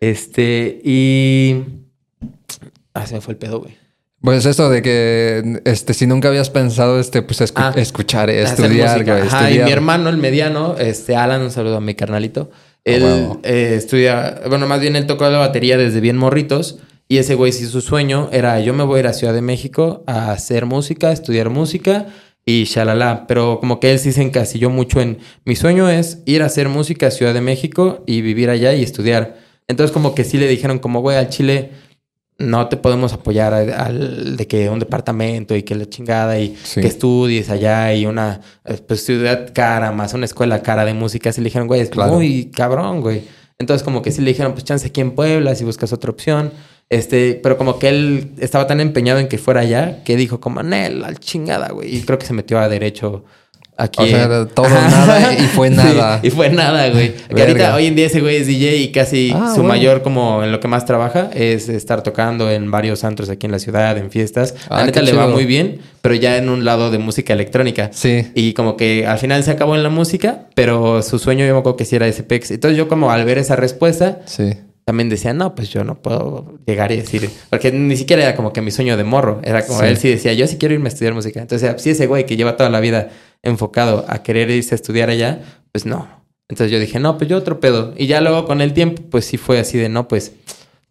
Este, y. Ah, se me fue el pedo, güey. Pues eso de que este, si nunca habías pensado este, pues ah, escuchar, estudiar, Ajá, y mi hermano, el mediano, este Alan, un saludo a mi carnalito. Ah, él eh, estudia, bueno, más bien él tocó la batería desde bien morritos. Y ese güey, si su sueño era yo me voy a ir a Ciudad de México a hacer música, a estudiar música y shalala. Pero como que él sí se encasilló mucho en mi sueño es ir a hacer música a Ciudad de México y vivir allá y estudiar. Entonces como que sí le dijeron como, güey, al Chile no te podemos apoyar al, de que un departamento y que la chingada y que estudies allá y una eh, pues, ciudad cara más una escuela cara de música. Sí le dijeron, güey, es muy cabrón, güey. Entonces como que sí le dijeron, pues chance aquí en Puebla si buscas otra opción. Este, pero como que él estaba tan empeñado en que fuera allá que dijo como, Nel, al chingada, güey. Y creo que se metió a derecho aquí. O sea, todo nada y <laughs> fue nada. y fue nada, güey. Que ahorita, hoy en día ese güey es DJ y casi ah, su mayor, como en lo que más trabaja, es estar tocando en varios antros aquí en la ciudad, en fiestas. la ah, neta le va muy bien, pero ya en un lado de música electrónica. Sí. Y como que al final se acabó en la música, pero su sueño yo me acuerdo que sí era ese pex. Entonces yo como al ver esa respuesta, sí también decía, no, pues yo no puedo llegar y decir, porque ni siquiera era como que mi sueño de morro, era como él sí decía, yo sí quiero irme a estudiar música. Entonces, si ese güey que lleva toda la vida enfocado a querer irse a estudiar allá, pues no. Entonces yo dije, no, pues yo otro pedo. Y ya luego con el tiempo, pues sí fue así de, no, pues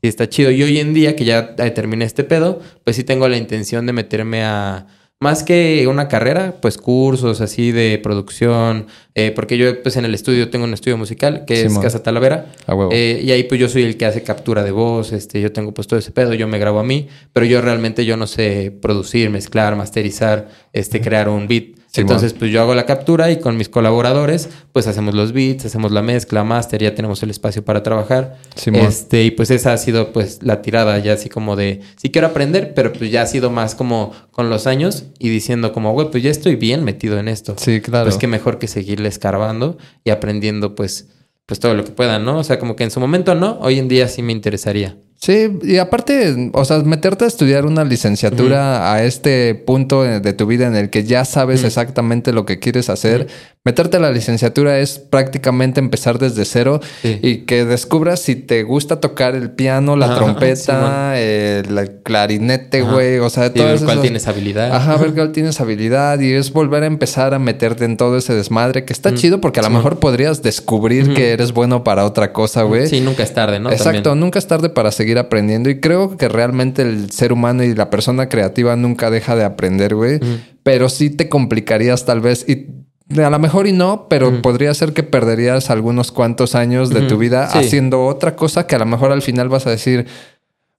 sí está chido. Y hoy en día que ya terminé este pedo, pues sí tengo la intención de meterme a más que una carrera, pues cursos así de producción, eh, porque yo pues en el estudio tengo un estudio musical que es Casa Talavera. Eh, y ahí pues yo soy el que hace captura de voz, este, yo tengo pues todo ese pedo, yo me grabo a mí, pero yo realmente yo no sé producir, mezclar, masterizar, este, crear un beat. Entonces, pues yo hago la captura y con mis colaboradores, pues hacemos los beats, hacemos la mezcla, master, ya tenemos el espacio para trabajar. este, y pues esa ha sido pues la tirada ya así como de, sí quiero aprender, pero pues ya ha sido más como con los años y diciendo como, güey, pues ya estoy bien metido en esto. Sí, claro. Pues que mejor que seguirle escarbando y aprendiendo pues, pues todo lo que pueda, ¿no? O sea, como que en su momento no, hoy en día sí me interesaría. Sí, y aparte, o sea, meterte a estudiar una licenciatura a este punto de tu vida en el que ya sabes exactamente lo que quieres hacer, meterte a la licenciatura es prácticamente empezar desde cero y que descubras si te gusta tocar el piano, la trompeta, el clarinete, güey, o sea, todo eso. cuál tienes habilidad. Ajá, ver cuál tienes habilidad y es volver a empezar a meterte en todo ese desmadre que está chido porque a lo mejor podrías descubrir que eres bueno para otra cosa, güey. Sí, nunca es tarde, ¿no? Exacto, nunca es tarde para seguir seguir aprendiendo. Y creo que realmente el ser humano y la persona creativa nunca deja de aprender, güey. Pero sí te complicarías tal vez. Y a lo mejor y no, pero podría ser que perderías algunos cuantos años de tu vida haciendo otra cosa que a lo mejor al final vas a decir,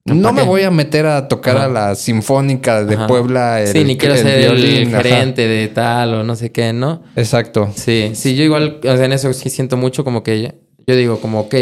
no me voy a meter a tocar a la Sinfónica de Puebla. El, sí, ni quiero ser el gerente de tal o no sé qué, ¿no? Exacto. Sí, sí, yo igual, o sea, en eso sí siento mucho como que yo digo como, ok,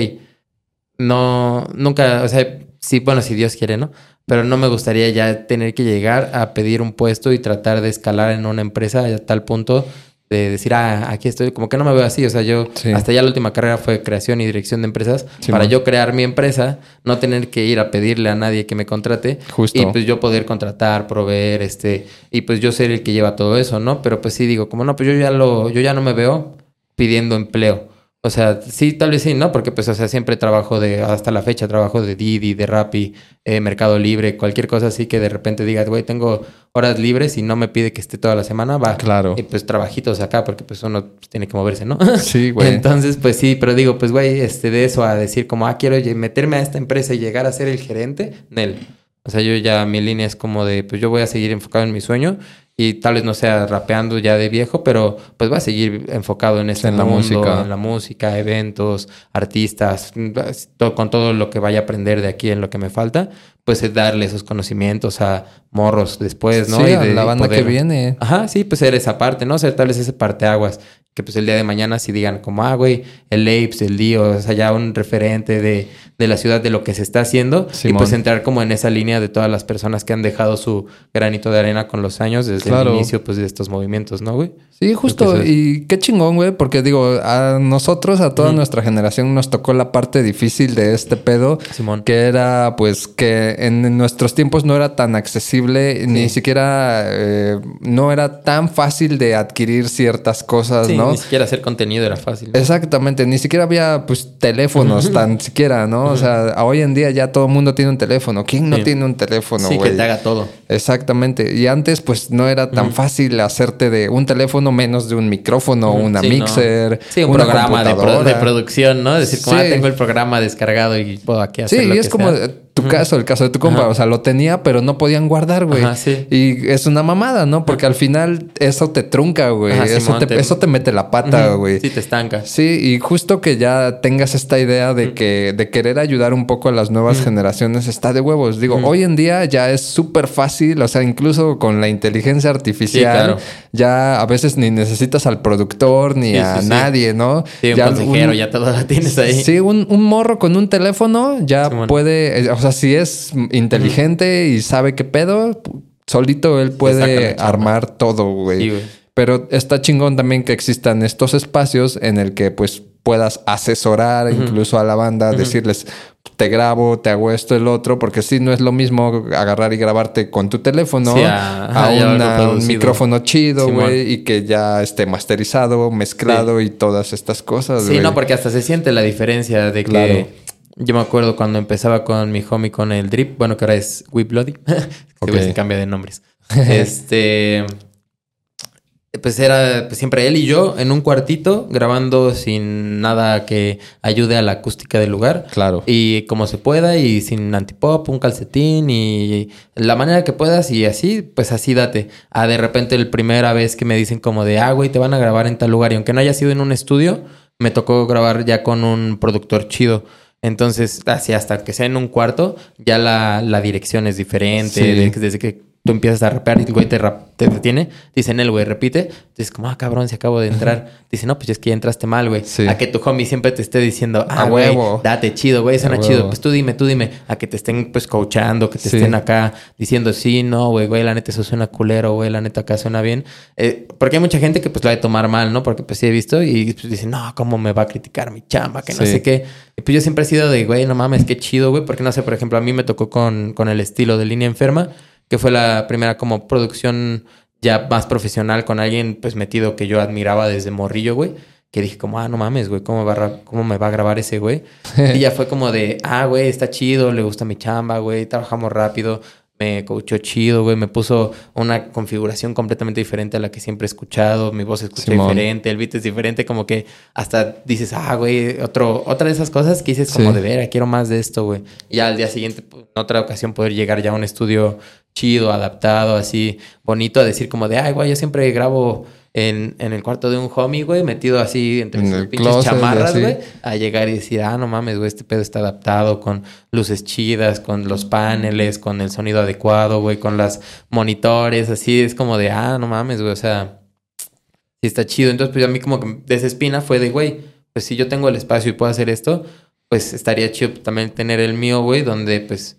no, nunca, o sea, sí, bueno, si Dios quiere, ¿no? Pero no me gustaría ya tener que llegar a pedir un puesto y tratar de escalar en una empresa a tal punto de decir, ah, aquí estoy, como que no me veo así. O sea, yo hasta ya la última carrera fue creación y dirección de empresas. para yo crear mi empresa, no tener que ir a pedirle a nadie que me contrate. Justo. Y pues yo poder contratar, proveer, este, y pues yo ser el que lleva todo eso, ¿no? Pero pues sí digo, como no, pues yo ya lo, yo ya no me veo pidiendo empleo. O sea, sí, tal vez sí, ¿no? Porque pues, o sea, siempre trabajo de, hasta la fecha, trabajo de Didi, de Rappi, eh, Mercado Libre, cualquier cosa así que de repente digas, güey, tengo horas libres y no me pide que esté toda la semana, va. Claro. Y pues trabajitos acá, porque pues uno tiene que moverse, ¿no? <laughs> Sí, güey. Entonces, pues sí, pero digo, pues güey, este, de eso a decir como, ah, quiero meterme a esta empresa y llegar a ser el gerente, Nel. O sea, yo ya mi línea es como de, pues yo voy a seguir enfocado en mi sueño y tal vez no sea rapeando ya de viejo, pero pues va a seguir enfocado en este en la música, en la música, eventos, artistas, con todo lo que vaya a aprender de aquí en lo que me falta, pues es darle esos conocimientos a morros después, ¿no? Sí, y de la banda que viene. Ajá, sí, pues ser esa parte, ¿no? Ser tal vez ese parteaguas que pues el día de mañana si digan como, ah, güey, el Apes, el Dio, o sea, ya un referente de, de la ciudad, de lo que se está haciendo, y pues entrar como en esa línea de todas las personas que han dejado su granito de arena con los años desde el inicio, pues, de estos movimientos, ¿no, güey? Sí, justo, y qué chingón, güey, porque digo, a nosotros, a toda nuestra generación, nos tocó la parte difícil de este pedo, Simón. que era, pues, que en nuestros tiempos no era tan accesible, ni siquiera, eh, no era tan fácil de adquirir ciertas cosas, ¿no? Ni siquiera hacer contenido era fácil. Exactamente, ni siquiera había pues teléfonos tan siquiera, ¿no? O sea, hoy en día ya todo el mundo tiene un teléfono. ¿Quién no tiene un teléfono, Sí, que te haga todo. Exactamente. Y antes pues no era tan fácil hacerte de un teléfono menos de un micrófono, una mixer, sí, un programa de, producción, ¿no? Decir, como ah, tengo el programa descargado y puedo aquí hacer Sí, y es como tu caso, el caso de tu compa, o sea, lo tenía, pero no podían guardar, güey. Y es una mamada, ¿no? Porque al final eso te trunca, güey. Eso, te, eso te mete la pata, güey. Sí, te estanca. Sí, y justo que ya tengas esta idea de que de querer ayudar un poco a las nuevas generaciones está de huevos. Digo, hoy en día ya es súper fácil, o sea, incluso con la inteligencia artificial, ya a veces ni necesitas al productor ni a nadie, ¿no? Sí, un ya consejero, ya todo lo tienes ahí. Sí, un, morro con un teléfono ya puede, o sea, si es inteligente y sabe qué pedo, solito él puede armar todo, güey. Pero está chingón también que existan estos espacios en el que pues puedas asesorar incluso a la banda, decirles, te grabo, te hago esto, el otro, porque si no es lo mismo agarrar y grabarte con tu teléfono a, un micrófono chido, güey, y que ya esté masterizado, mezclado y todas estas cosas. Sí, no, porque hasta se siente la diferencia de que yo me acuerdo cuando empezaba con mi homie con el drip, bueno, que ahora es Whip Bloody, <laughs> que se cambia de nombres. <laughs> este, pues era pues siempre él y yo en un cuartito grabando sin nada que ayude a la acústica del lugar. Claro. Y como se pueda y sin antipop, un calcetín y la manera que puedas y así, pues así date. A de repente la primera vez que me dicen como de, ah, güey, te van a grabar en tal lugar y aunque no haya sido en un estudio, me tocó grabar ya con un productor chido. Entonces, así hasta que sea en un cuarto, ya la, la dirección es diferente. desde que tú empiezas a rapear y el güey te, te detiene, dicen el güey, repite. Dices, como, ah, cabrón, si acabo de entrar. Dice, no, pues es que ya entraste mal, güey. A que tu homie siempre te esté diciendo, ah, güey, date chido, güey, suena chido. Pues tú dime, tú dime. A que te estén, pues, coachando, que te estén acá diciendo, sí, no, güey, güey, la neta eso suena culero, güey, la neta acá suena bien. Eh, porque hay mucha gente que, pues, lo va a tomar mal, ¿no? Porque, pues, sí he visto y pues, dicen, no, ¿cómo me va a criticar mi chamba? Que no sé qué. Y pues yo siempre he sido de, güey, no mames, qué chido, güey. Porque, no sé, por ejemplo, a mí me tocó con, con el estilo de línea enferma que fue la primera como producción ya más profesional con alguien pues metido que yo admiraba desde morrillo, güey. Que dije como, ah, no mames, güey, ¿cómo, va ¿cómo me va a grabar ese güey? <laughs> y ya fue como de, ah, güey, está chido, le gusta mi chamba, güey, trabajamos rápido, me coachó chido, güey, me puso una configuración completamente diferente a la que siempre he escuchado, mi voz escucha diferente, el beat es diferente, como que hasta dices, ah, güey, otro, otra de esas cosas que dices como de ver, quiero más de esto, güey. Y al día siguiente, pues, en otra ocasión, poder llegar ya a un estudio chido, adaptado, así, bonito, a decir como de, ay, güey, yo siempre grabo en, en, el cuarto de un homie, güey, metido así entre sus pinches chamarras, güey, a llegar y decir, ah, no mames, güey, este pedo está adaptado con luces chidas, con los paneles, con el sonido adecuado, güey, con las monitores, así, es como de, ah, no mames, güey, o sea, sí está chido. Entonces, pues a mí como que desespina fue de, güey, pues si yo tengo el espacio y puedo hacer esto, pues estaría chido también tener el mío, güey, donde pues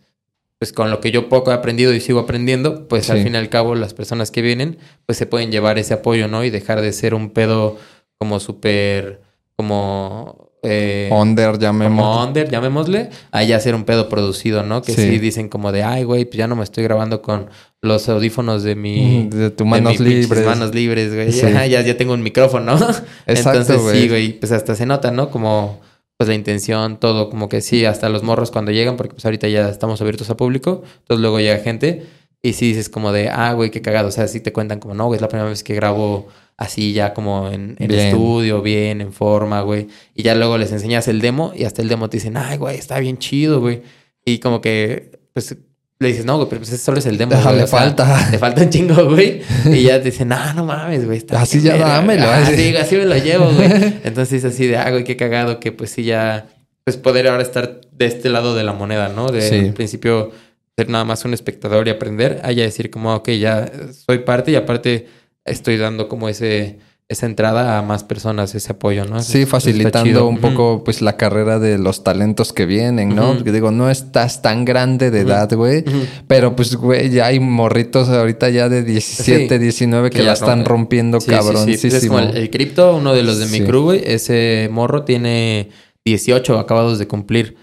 pues con lo que yo poco he aprendido y sigo aprendiendo, pues al fin y al cabo las personas que vienen, pues se pueden llevar ese apoyo, ¿no? Y dejar de ser un pedo como súper, como... Eh, under, llamémosle. Como under, llamémosle. A ya ser un pedo producido, ¿no? Que sí, dicen como de, ay, güey, pues ya no me estoy grabando con los audífonos de mi... De tus manos libres. manos libres, güey. <laughs> Ya, ya, tengo un micrófono, <laughs> Exacto, Entonces, sí, güey, pues hasta se nota, ¿no? Como pues la intención, todo, como que sí, hasta los morros cuando llegan, porque pues ahorita ya estamos abiertos a público, entonces luego llega gente y sí dices como de, ah, güey, qué cagado, o sea, sí te cuentan como, no, güey, es la primera vez que grabo así ya como en, en estudio, bien, en forma, güey, y ya luego les enseñas el demo y hasta el demo te dicen, ay, güey, está bien chido, güey, y como que, pues le dices, no, güey, pero pues ese solo es el demo. le falta. <laughs> le falta un chingo, güey. Y ya te dicen, no, no mames, güey. Así ya dámelo. Así, así me lo llevo, güey. <laughs> Entonces, así de, ah, güey, qué cagado que pues sí ya, pues poder ahora estar de este lado de la moneda, ¿no? De sí. principio ser nada más un espectador y aprender, allá decir como, ok, ya soy parte y aparte estoy dando como ese esa entrada a más personas, ese apoyo, ¿no? Sí, facilitando un poco pues la carrera de los talentos que vienen, ¿no? Digo, no estás tan grande de edad, güey, pero pues, güey, ya hay morritos ahorita ya de 17, 19 que, la están rompiendo cabrón. Sí, pues es como el, cripto, uno de los de mi crew, güey, ese morro tiene 18 acabados de cumplir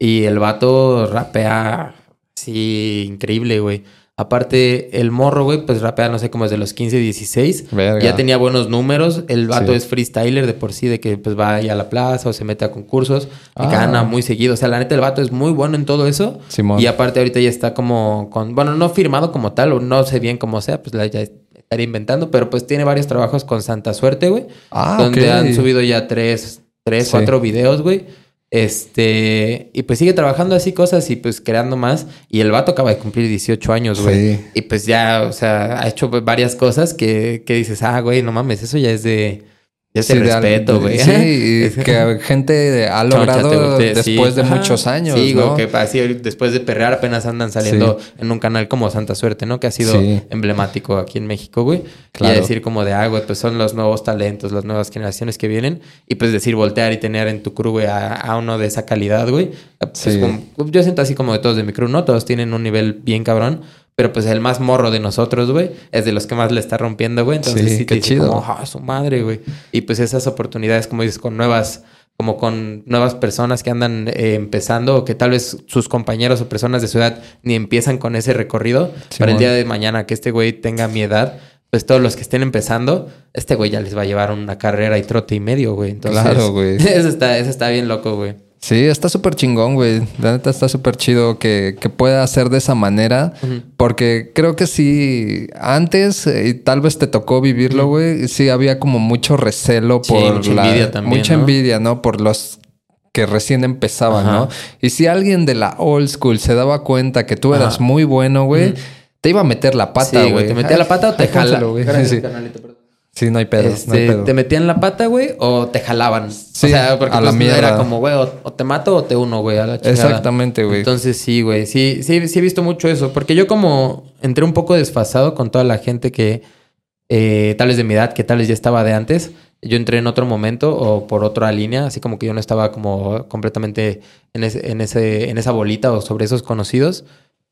y el vato rapea sí increíble, güey. Aparte, el morro, güey, pues rapea, no sé, como desde los 15, 16. Ya tenía buenos números. El vato es freestyler de por sí, de que pues va ahí a la plaza o se mete a concursos y ah. gana muy seguido. O sea, la neta, el vato es muy bueno en todo eso. Y aparte, ahorita ya está como con, bueno, no firmado como tal, o no sé bien cómo sea, pues ya estaría inventando, pero pues tiene varios trabajos con Santa Suerte, güey. Ah, donde han subido ya tres, tres, cuatro videos, güey. Este, y pues sigue trabajando así cosas y pues creando más. Y el vato acaba de cumplir 18 años, güey. Y pues ya, o sea, ha hecho varias cosas que, que dices, ah, güey, no mames, eso ya es de ya sí, respeto, güey. Sí, <laughs> que gente ha logrado después de muchos años. Sí, ¿no? que así después de perrear apenas andan saliendo en un canal como Santa Suerte, ¿no? Que ha sido emblemático aquí en México, güey. Claro. Y decir como de, ah, güey, pues son los nuevos talentos, las nuevas generaciones que vienen. Y pues decir, voltear y tener en tu crew, güey, a, uno de esa calidad, güey. Pues yo siento así como de todos de mi crew, ¿no? Todos tienen un nivel bien cabrón. Pero pues el más morro de nosotros, güey, es de los que más le está rompiendo, güey. Entonces sí, qué chido. Como, ah, su madre, güey. Y pues esas oportunidades, como dices, con nuevas, como con nuevas personas que andan eh, empezando o que tal vez sus compañeros o personas de su edad ni empiezan con ese recorrido. para el día de mañana que este güey tenga mi edad, pues todos los que estén empezando, este güey ya les va a llevar una carrera y trote y medio, güey. Entonces, claro, güey. <laughs> Eso está, eso está bien loco, güey. Sí, está súper chingón, güey. La neta está súper chido que, que, pueda hacer de esa manera. Porque creo que sí, antes, eh, y tal vez te tocó vivirlo, güey, sí había como mucho recelo por mucha la... Envidia también, mucha envidia, ¿no? Por los que recién empezaban, ¿no? Y si alguien de la old school se daba cuenta que tú eras muy bueno, güey, te iba a meter la pata, güey. te metía la pata o te jala. Sí. Sí, no hay pedo. Este, te metían la pata, güey, o te jalaban. Sí, o sea, porque a la pues, era como, güey, o, te mato o te uno, güey, a la chingada. Exactamente, güey. Entonces sí, güey. Sí, sí, sí he visto mucho eso. Porque yo como entré un poco desfasado con toda la gente que eh, tal vez de mi edad, que tal vez ya estaba de antes. Yo entré en otro momento o por otra línea, así como que yo no estaba como completamente en, ese, en, ese, en esa bolita o sobre esos conocidos.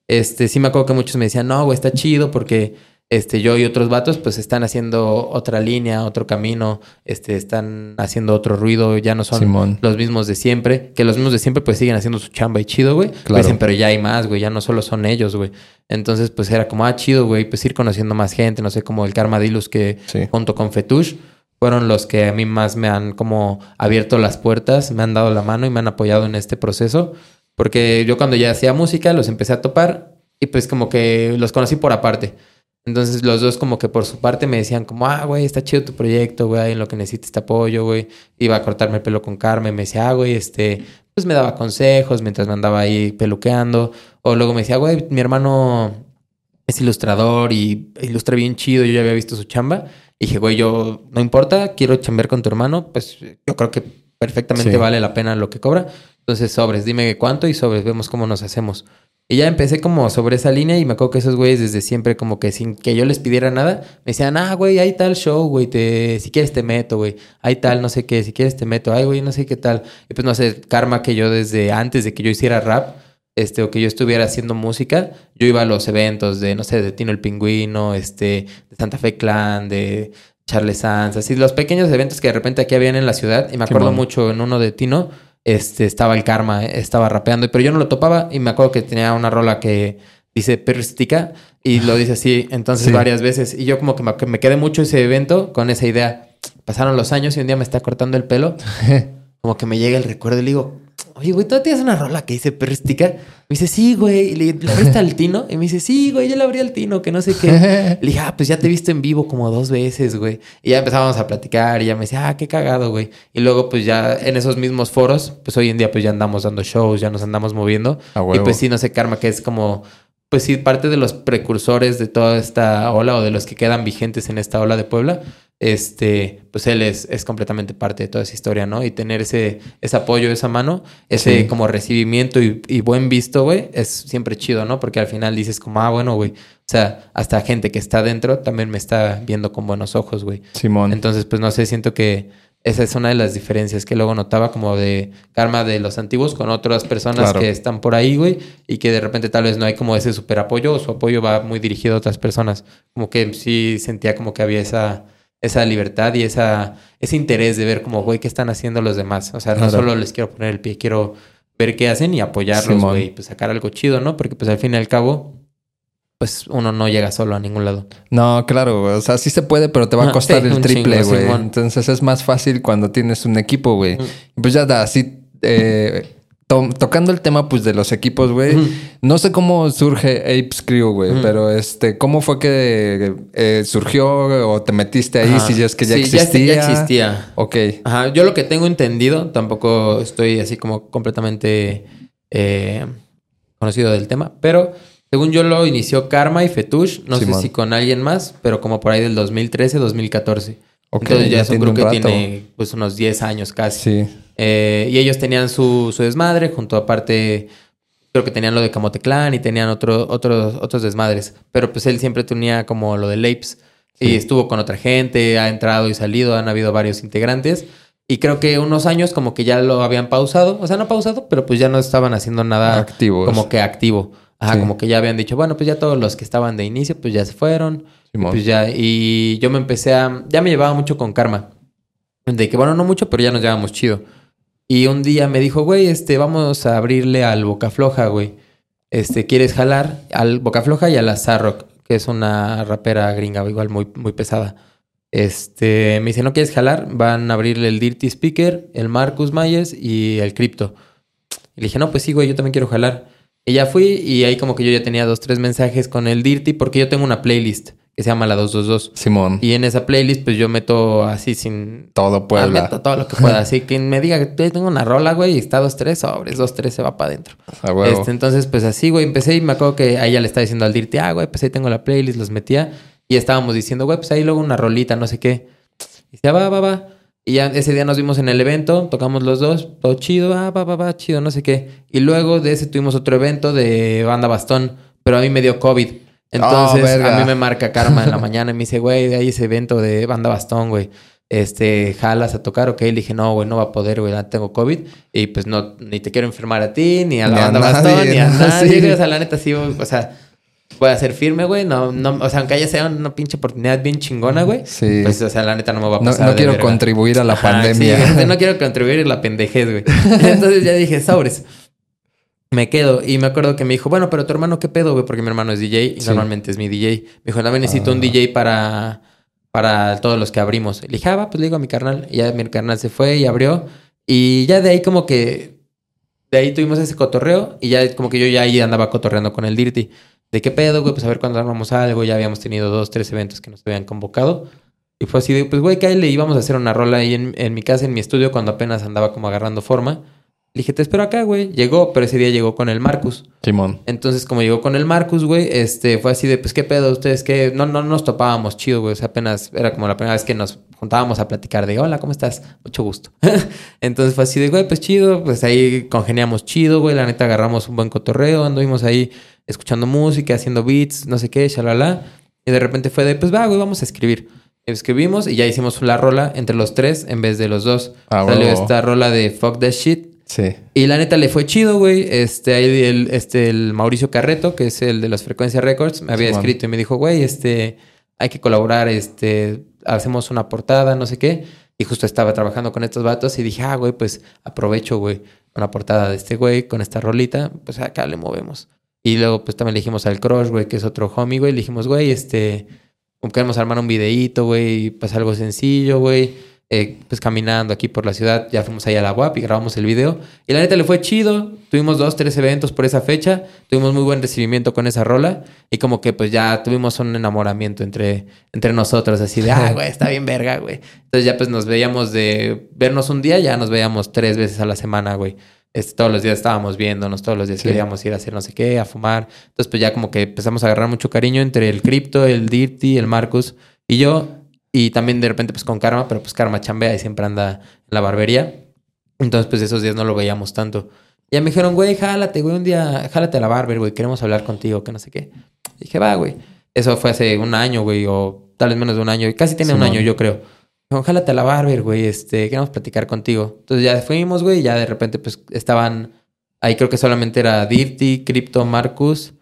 Este, sí me acuerdo que muchos me decían, no, güey, está chido porque este, yo y otros vatos, pues están haciendo otra línea, otro camino, este, están haciendo otro ruido, ya no son los mismos de siempre, que los mismos de siempre pues siguen haciendo su chamba y chido, güey. Dicen, pero ya hay más, güey, ya no solo son ellos, güey. Entonces, pues era como, ah, chido, güey, pues ir conociendo más gente, no sé, como el Carmadilus que junto con Fetush fueron los que a mí más me han como abierto las puertas, me han dado la mano y me han apoyado en este proceso. Porque yo cuando ya hacía música los empecé a topar Y pues como que los conocí por aparte. Entonces los dos como que por su parte me decían como, ah, güey, está chido tu proyecto, güey, en lo que necesites te apoyo, güey. Iba a cortarme el pelo con Carmen, me decía, ah, güey, este, pues me daba consejos mientras me andaba ahí peluqueando. O luego me decía, güey, mi hermano es ilustrador y ilustra bien chido, yo ya había visto su chamba. Y dije, güey, yo, no importa, quiero chambear con tu hermano, pues yo creo que perfectamente vale la pena lo que cobra. Entonces, sobres, dime cuánto y sobres, vemos cómo nos hacemos. Y ya empecé como sobre esa línea y me acuerdo que esos güeyes desde siempre como que sin que yo les pidiera nada, me decían, ah, güey, hay tal show, güey, te... si quieres te meto, güey, hay tal, no sé qué, si quieres te meto, ay, güey, no sé qué tal. Y pues no sé, karma que yo desde antes de que yo hiciera rap, este, o que yo estuviera haciendo música, yo iba a los eventos de, no sé, de Tino el Pingüino, este, de Santa Fe Clan, de Charles Sanz, así, los pequeños eventos que de repente aquí habían en la ciudad, y me acuerdo mucho en uno de Tino, este, estaba el karma, estaba rapeando, pero yo no lo topaba y me acuerdo que tenía una rola que dice perristica y lo dice así entonces varias veces y yo como que me, quedé mucho ese evento con esa idea. Pasaron los años y un día me está cortando el pelo, <laughs> como que me llega el recuerdo y le digo, oye, güey, ¿tú tienes una rola que dice perristica? Me dice, sí, güey. Y le, ¿le abriste al tino? Y me dice, sí, güey, yo le abrí al tino, que no sé qué. <laughs> Le dije, ah, pues ya te he visto en vivo como dos veces, güey. Y ya empezábamos a platicar y ya me decía, ah, qué cagado, güey. Y luego, pues ya en esos mismos foros, pues hoy en día, pues ya andamos dando shows, ya nos andamos moviendo. y pues sí, no sé, Karma, que es como pues sí, parte de los precursores de toda esta ola o de los que quedan vigentes en esta ola de Puebla, este, pues él es, es completamente parte de toda esa historia, ¿no? Y tener ese, ese apoyo, esa mano, ese como recibimiento y, buen visto, güey, es siempre chido, ¿no? Porque al final dices como, ah, bueno, güey, o sea, hasta gente que está dentro también me está viendo con buenos ojos, güey. Simón. Entonces, pues no sé, siento que esa es una de las diferencias que luego notaba como de karma de los antiguos con otras personas que están por ahí, güey, y que de repente tal vez no hay como ese super apoyo o su apoyo va muy dirigido a otras personas. Como que sí sentía como que había esa esa libertad y esa, ese interés de ver como, güey, qué están haciendo los demás. O sea, no solo les quiero poner el pie, quiero ver qué hacen y apoyarlos, güey, pues sacar algo chido, ¿no? Porque pues al fin y al cabo, pues uno no llega solo a ningún lado. No, claro, o sea, sí se puede, pero te va a costar el triple, güey. Entonces es más fácil cuando tienes un equipo, güey. Pues ya da, así... Eh, tocando el tema pues de los equipos, güey. No sé cómo surge Apes Crew, güey, pero este, ¿cómo fue que eh, surgió o te metiste ahí si es que ya existía? Ya, existía. Ok. Ajá, yo lo que tengo entendido, tampoco estoy así como completamente eh, conocido del tema, pero según yo lo inició Karma y Fetush, no sé si con alguien más, pero como por ahí del 2013, 2014. Entonces ya, es un grupo que tiene pues unos 10 años casi. Sí. Eh, y ellos tenían su, su, desmadre, junto aparte, creo que tenían lo de Camote Clan y tenían otro, otros, otros desmadres. Pero pues él siempre tenía como lo de Lapes. Y estuvo con otra gente, ha entrado y salido, han habido varios integrantes. Y creo que unos años como que ya lo habían pausado. O sea, no pausado, pero pues ya no estaban haciendo nada Activos. como que activo. Ajá, como que ya habían dicho, bueno, pues ya todos los que estaban de inicio, pues ya se fueron. Y pues ya, y yo me empecé a. Ya me llevaba mucho con karma. De que, bueno, no mucho, pero ya nos llevamos chido. Y un día me dijo, güey, este, vamos a abrirle al Boca Floja, güey. Este, ¿quieres jalar? Al Boca Floja y a la Zarrock, que es una rapera gringa, igual muy, muy pesada. Este, me dice, ¿no quieres jalar? Van a abrirle el Dirty Speaker, el Marcus Myers y el Crypto. Y le dije, no, pues sí, güey, yo también quiero jalar. Y ya fui y ahí como que yo ya tenía dos, tres mensajes con el Dirty porque yo tengo una playlist que se llama la 222. Simón. Y en esa playlist, pues yo meto así sin. Todo pueda. Meto todo lo que pueda. Así que me diga que tengo una rola, güey, y está 2-3 sobres, 2-3 se va para adentro. Este, entonces, pues así, güey, empecé y me acuerdo que a ella le estaba diciendo al Dirty, ah, güey, pues ahí tengo la playlist, los metía. Y estábamos diciendo, güey, pues ahí luego una rolita, no sé qué. Y decía, va, va, va. Y ya ese día nos vimos en el evento, tocamos los dos, todo chido, ah, va, va, va, chido, no sé qué. Y luego de ese tuvimos otro evento de banda bastón, pero a mí me dio COVID. Entonces, a mí me marca Karma en la <laughs> mañana y me dice, güey, hay ese evento de banda bastón, güey. Este, jalas a tocar, ok. Le dije, no, güey, no va a poder, güey, tengo COVID. Y pues no, ni te quiero enfermar a ti, ni a la banda bastón, ni a <laughs> nadie. O sea, la neta sí, o sea, voy a ser firme, güey. No, no, o sea, aunque haya sea una pinche oportunidad bien chingona, güey. Sí. Pues, o sea, la neta no me va a pasar. No, quiero contribuir a la pandemia. Sí, no <laughs> quiero contribuir a la pendejez, güey. <laughs> Entonces ya dije, sobres me quedo. Y me acuerdo que me dijo, bueno, pero tu hermano, ¿qué pedo, güey? Porque mi hermano es DJ y normalmente es mi DJ. Me dijo, no, necesito un ah. DJ para, para todos los que abrimos. Le dije, ah, va, pues le digo a mi carnal. Y ya mi carnal se fue y abrió. Y ya de ahí como que... De ahí tuvimos ese cotorreo y ya como que yo ya ahí andaba cotorreando con el Dirty. De qué pedo, güey, pues a ver cuándo armamos algo. Ya habíamos tenido dos, tres eventos que nos habían convocado. Y fue así de, pues, güey, le íbamos a hacer una rola ahí en, en mi casa, en mi estudio, cuando apenas andaba como agarrando forma. Le dije, te espero acá, güey. Llegó, pero ese día llegó con el Marcus. Simón. Entonces, como llegó con el Marcus, güey, este, fue así de, pues, ¿qué pedo? Ustedes que no, no nos topábamos chido, güey. O sea, apenas era como la primera vez que nos juntábamos a platicar de, hola, ¿cómo estás? Mucho gusto. <laughs> Entonces fue así de, güey, pues chido. Pues ahí congeniamos chido, güey. La neta agarramos un buen cotorreo. Anduvimos ahí escuchando música, haciendo beats, no sé qué, shalala. Y de repente fue de, pues va, güey, vamos a escribir. Escribimos y ya hicimos la rola entre los tres en vez de los dos. Ah, Salió esta rola de Fuck That Shit. Sí. Y la neta le fue chido, güey. Este, ahí el, este, el Mauricio Carreto, que es el de las Frecuencia Records, me había escrito y me dijo, güey, este, hay que colaborar, este, hacemos una portada, no sé qué. Y justo estaba trabajando con estos vatos y dije, ah, güey, pues aprovecho, güey, una portada de este güey con esta rolita, pues acá le movemos. Y luego, pues también le dijimos al Crush, güey, que es otro homie, güey, le dijimos, güey, este, queremos armar un videíto, güey, pues algo sencillo, güey eh, pues caminando aquí por la ciudad, ya fuimos ahí a la UAP y grabamos el video. Y la neta le fue chido. Tuvimos dos, tres eventos por esa fecha. Tuvimos muy buen recibimiento con esa rola. Y como que pues ya tuvimos un enamoramiento entre, entre nosotros. Así de, ah, <laughs> güey, está bien verga, güey. Entonces ya pues nos veíamos de vernos un día, ya nos veíamos tres veces a la semana, güey. Este, todos los días estábamos viéndonos, todos los días queríamos ir a hacer no sé qué, a fumar. Entonces pues ya como que empezamos a agarrar mucho cariño entre el Crypto, el Dirty, el Marcus y yo. Y también de repente pues con Karma, pero pues Karma chambea y siempre anda en la barbería. Entonces pues esos días no lo veíamos tanto. Ya me dijeron, güey, jálate, güey, un día, jálate a la barber, güey, queremos hablar contigo, que no sé qué. dije, va, güey. Eso fue hace un año, güey, o tal vez menos de un año. Casi tiene un año, yo creo. Jálate a la barber, güey, este, queremos platicar contigo. Entonces ya fuimos, güey, y ya de repente pues estaban... Ahí creo que solamente era Dirty, Crypto, Marcus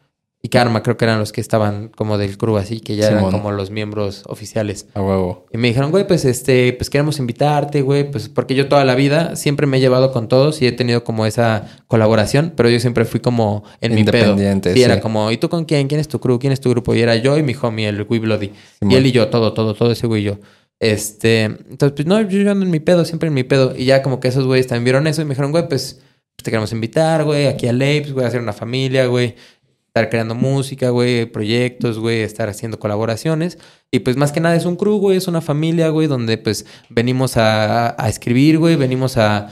y Karma creo que eran los que estaban como del crew así, que ya eran como los miembros oficiales. A huevo. Y me dijeron, güey, pues este, pues queremos invitarte, güey, pues porque yo toda la vida siempre me he llevado con todos y he tenido como esa colaboración, pero yo siempre fui como en mi pedo. Y era como, ¿y tú con quién? ¿Quién es tu crew? ¿Quién es tu grupo? Y era yo y mi homie, el Wee Bloody. y él y yo, todo, todo, todo ese güey y yo. Este, entonces, pues no, yo ando en mi pedo, siempre en mi pedo. Y ya como que esos güeyes también vieron eso y me dijeron, güey, pues te queremos invitar, güey, aquí a Lapes, güey, a hacer una familia, güey estar creando música, güey, proyectos, güey, estar haciendo colaboraciones. Y pues más que nada es un crew, güey, es una familia, güey, donde pues venimos a, escribir, güey, venimos a,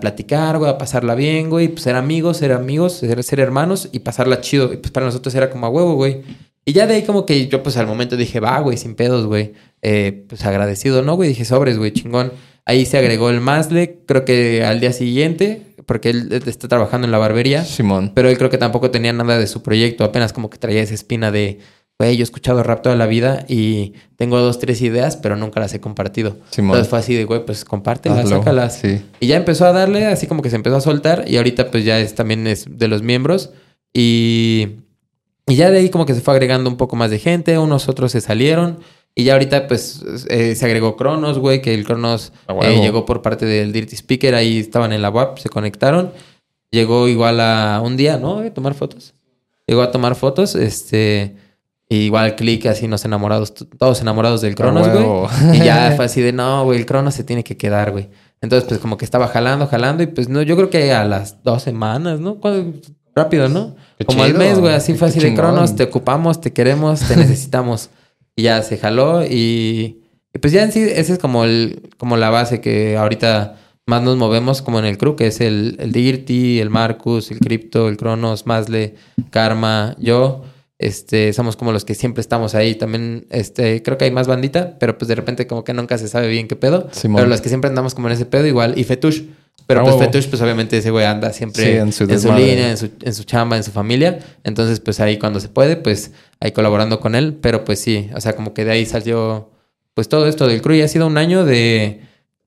platicar, güey, a pasarla bien, güey, pues ser amigos, ser amigos, ser, ser hermanos y pasarla chido. Y pues para nosotros era como a huevo, güey. Y ya de ahí como que yo pues al momento dije, va, güey, sin pedos, güey. Eh, pues agradecido, ¿no, güey? Dije, sobres, güey, chingón. Ahí se agregó el Masle, creo que al día siguiente, porque él está trabajando en la barbería. Simón. Pero él creo que tampoco tenía nada de su proyecto, apenas como que traía esa espina de, güey, yo he escuchado rap toda la vida y tengo dos, tres ideas, pero nunca las he compartido. Simón. Entonces fue así de, güey, pues compártelas, sácalas. Sí. Y ya empezó a darle, así como que se empezó a soltar y ahorita pues ya es también es de los miembros y, y ya de ahí como que se fue agregando un poco más de gente, unos otros se salieron. Y ya ahorita, pues, eh, se agregó Cronos, güey, que el Cronos eh, llegó por parte del Dirty Speaker, ahí estaban en la web, se conectaron. Llegó igual a un día, ¿no? A tomar fotos. Llegó a tomar fotos, este... igual clic así nos enamorados, todos enamorados del Cronos, güey. Y ya <laughs> fue así de, no, güey, el Cronos se tiene que quedar, güey. Entonces, pues como que estaba jalando, jalando y pues no, yo creo que a las dos semanas, ¿no? Rápido, ¿no? como al mes, güey, así así de Cronos, te ocupamos, te queremos, te <laughs> necesitamos. Y ya se jaló y, pues ya en sí, esa es como, el, como la base que ahorita más nos movemos como en el crew, que es el, el Dirty, el Marcus, el Crypto, el Cronos, Masle, Karma, yo. Este, somos como los que siempre estamos ahí. También, este, creo que hay más bandita, pero pues de repente como que nunca se sabe bien qué pedo. Pero los que siempre andamos como en ese pedo, igual. Y Fetush. Pero pues Fetush, pues obviamente ese güey anda siempre en, su, línea, en su, en su, chamba, en su familia. Entonces, pues ahí cuando se puede, pues ahí colaborando con él. Pero pues sí, o sea, como que de ahí salió pues todo esto del crew. Y ha sido un año de,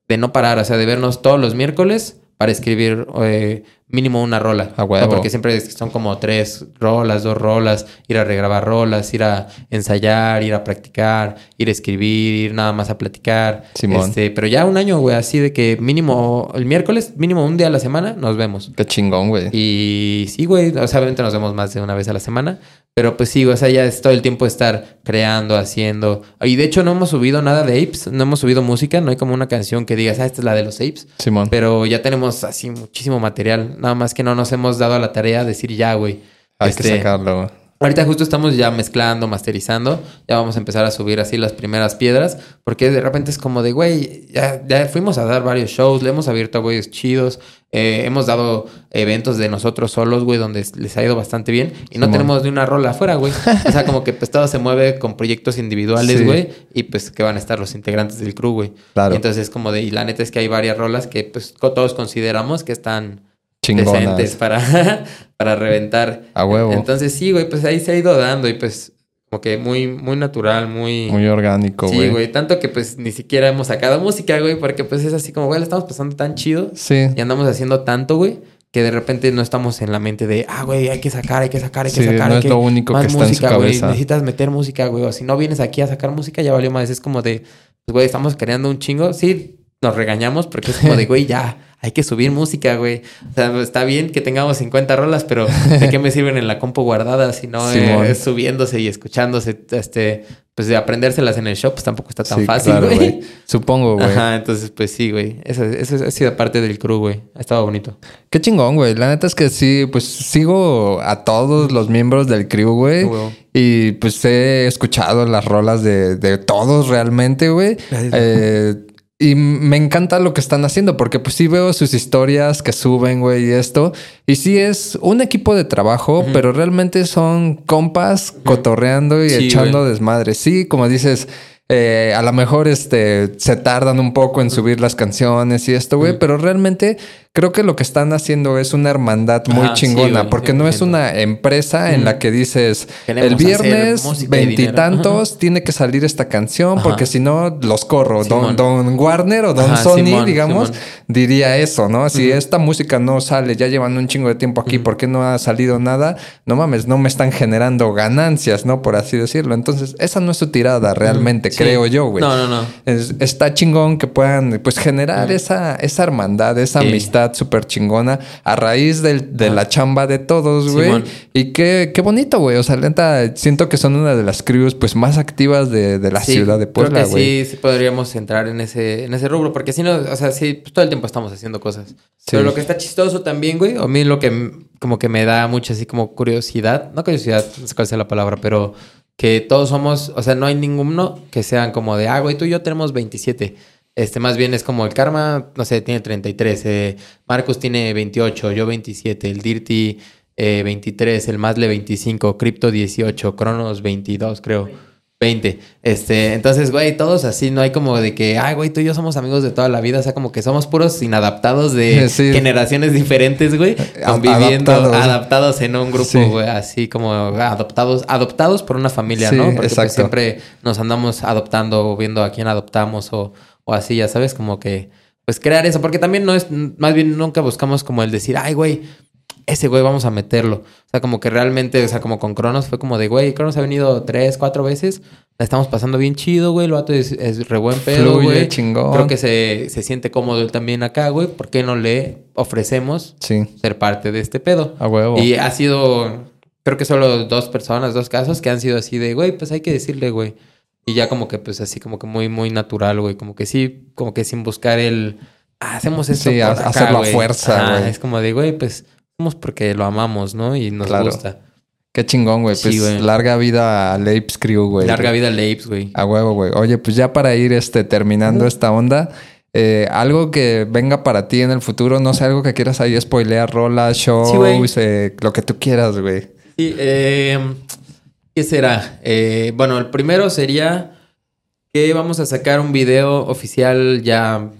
de no parar, o sea, de vernos todos los miércoles para escribir eh, mínimo una rola. porque siempre son como tres rolas, dos rolas, ir a regrabar rolas, ir a ensayar, ir a practicar, ir a escribir, ir nada más a platicar. Este, pero ya un año, güey, así de que mínimo el miércoles, mínimo un día a la semana, nos vemos. Qué chingón, güey. Y sí, güey, o sea, obviamente nos vemos más de una vez a la semana, pero pues sí, o sea, ya es todo el tiempo estar creando, haciendo. Y de hecho no hemos subido nada de Apes, no hemos subido música, no hay como una canción que digas, ah, esta es la de los Apes. Simón. Pero ya tenemos así muchísimo material. Nada más que no nos hemos dado a la tarea de decir ya, güey. Hay que este, sacarlo. Ahorita justo estamos ya mezclando, masterizando. Ya vamos a empezar a subir así las primeras piedras. Porque de repente es como de, güey, ya, ya fuimos a dar varios shows. Le hemos abierto a güeyes chidos. Eh, hemos dado eventos de nosotros solos, güey, donde les ha ido bastante bien. Y no tenemos ni una rola afuera, güey. o sea, como que pues todo se mueve con proyectos individuales, güey. Y pues que van a estar los integrantes del crew, güey. Claro. Y entonces es como de... Y la neta es que hay varias rolas que pues todos consideramos que están decentes para, <laughs> para reventar. A huevo. Entonces sí, güey, pues ahí se ha ido dando y pues como que muy, muy natural, muy... Muy orgánico, güey. Sí, güey. Tanto que pues ni siquiera hemos sacado música, güey, porque pues es así como, güey, la estamos pasando tan chido. Sí. Y andamos haciendo tanto, güey, que de repente no estamos en la mente de, ah, güey, hay que sacar, hay que sacar, hay que sacar. no es lo único que está música, en su cabeza. Necesitas meter música, güey. O si no vienes aquí a sacar música, ya valió más. Es como de, pues, güey, estamos creando un chingo. Sí, nos regañamos porque es como de, <laughs> güey, ya hay que subir música, güey. O sea, está bien que tengamos 50 rolas, pero ¿de qué me sirven en la compu guardada si no eh, es subiéndose y escuchándose? Este, pues de aprendérselas en el shop, pues tampoco está tan fácil, güey. Supongo, güey. Ajá, entonces, pues sí, güey. Eso, eso, ha sido parte del crew, güey. Ha estado bonito. Qué chingón, güey. La neta es que sí, pues sigo a todos los miembros del crew, güey. Y pues he escuchado las rolas de, de todos realmente, güey. Eh, y me encanta lo que están haciendo porque pues sí veo sus historias que suben, güey, y esto. Y sí es un equipo de trabajo, pero realmente son compas cotorreando y echando desmadre. Sí, como dices, eh, a lo mejor este, se tardan un poco en subir las canciones y esto, güey, pero realmente creo que lo que están haciendo es una hermandad muy chingona, porque no es una empresa en la que dices el viernes veintitantos tiene que salir esta canción, porque si no los corro. Don, Don, Warner o Don Sony, digamos, diría eso, ¿no? Si esta música no sale, ya llevan un chingo de tiempo aquí, ¿por qué no ha salido nada? No mames, no me están generando ganancias, ¿no? Por así decirlo. Entonces, esa no es su tirada realmente creo yo, güey. No, no, no. está chingón que puedan, pues, generar esa, esa hermandad, esa amistad súper chingona a raíz de la chamba de todos, güey. Y qué, qué bonito, güey. O sea, lenta, siento que son una de las crews, pues, más activas de, la ciudad de Puebla, güey. Sí, sí podríamos entrar en ese, en ese rubro, porque si no, o sea, sí, pues, todo el tiempo estamos haciendo cosas. Pero lo que está chistoso también, güey, a mí lo que como que me da mucha así como curiosidad, no curiosidad, no sé cuál sea la palabra, pero que todos somos, o sea, no hay ninguno que sean como de, ah, güey, tú y yo tenemos 27. Este, más bien es como el Karma, no sé, tiene 33, eh, Marcus tiene 28, yo 27, el Dirty eh, 23, el Masle 25, Crypto 18, Cronos 22, creo. 20. Este, entonces, güey, todos así, no hay como de que, ay, güey, tú y yo somos amigos de toda la vida, o sea, como que somos puros inadaptados de <laughs> generaciones diferentes, güey, conviviendo, adaptados. en un grupo, güey, así como adoptados, adoptados por una familia, ¿no? Porque pues, siempre nos andamos adoptando o viendo a quién adoptamos o, o así, ya sabes, como que, pues crear eso, porque también no es, más bien nunca buscamos como el decir, ay, güey, ese güey vamos a meterlo. O sea, como que realmente, o sea, como con Cronos fue como de, güey, Cronos ha venido tres, cuatro veces. La estamos pasando bien chido, güey. El vato es, es re buen pedo, güey. chingón. Creo que se, se, siente cómodo él también acá, güey. ¿Por qué no le ofrecemos ser parte de este pedo? A huevo. Y ha sido, creo que solo dos personas, dos casos que han sido así de, güey, pues hay que decirle, güey. Y ya como que, pues así como que muy, muy natural, güey. Como que sí, como que sin buscar el... Ah, hacemos esto Sí, hacer la fuerza, güey. Es como de, güey, pues porque lo amamos, ¿no? Y nos gusta. Qué chingón, güey. Pues larga vida a Lapes Crew, güey. Larga vida a Lapes, güey. A huevo, güey. Oye, pues ya para ir este, terminando esta onda, eh, algo que venga para ti en el futuro, no sé, algo que quieras ahí spoilear, rolas, shows, eh, lo que tú quieras, güey. Sí, eh, ¿qué será? Eh, bueno, el primero sería que vamos a sacar un video oficial ya.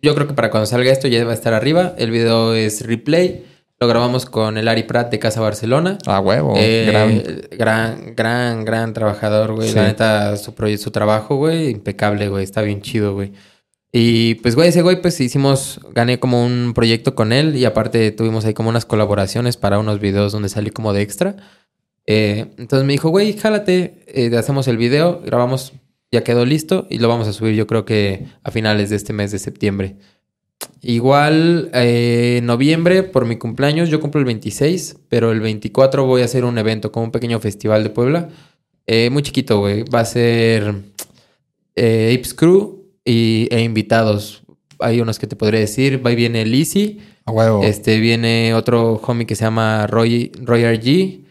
Yo creo que para cuando salga esto ya va a estar arriba. El video es replay. Lo grabamos con el Ari Prat de Casa Barcelona. Ah, huevo. Eh, gran. gran, gran, trabajador, güey. La neta, su, su trabajo, güey, impecable, güey. Está bien chido, güey. Y pues, güey, ese güey, pues hicimos, gané como un proyecto con él y aparte tuvimos ahí como unas colaboraciones para unos videos donde salí como de extra. Eh, entonces me dijo, güey, jálate, eh, hacemos el video, grabamos, ya quedó listo y lo vamos a subir yo creo que a finales de este mes de septiembre. Igual, eh, noviembre, por mi cumpleaños, yo cumplo el 26, pero el 24 voy a hacer un evento como un pequeño festival de Puebla. Eh, muy chiquito, güey. Va a ser eh, Apes Crew y, e invitados. Hay unos que te podría decir. Va y viene Lizzy. A huevo. Este, viene otro homie que se llama Roy, Roy RG.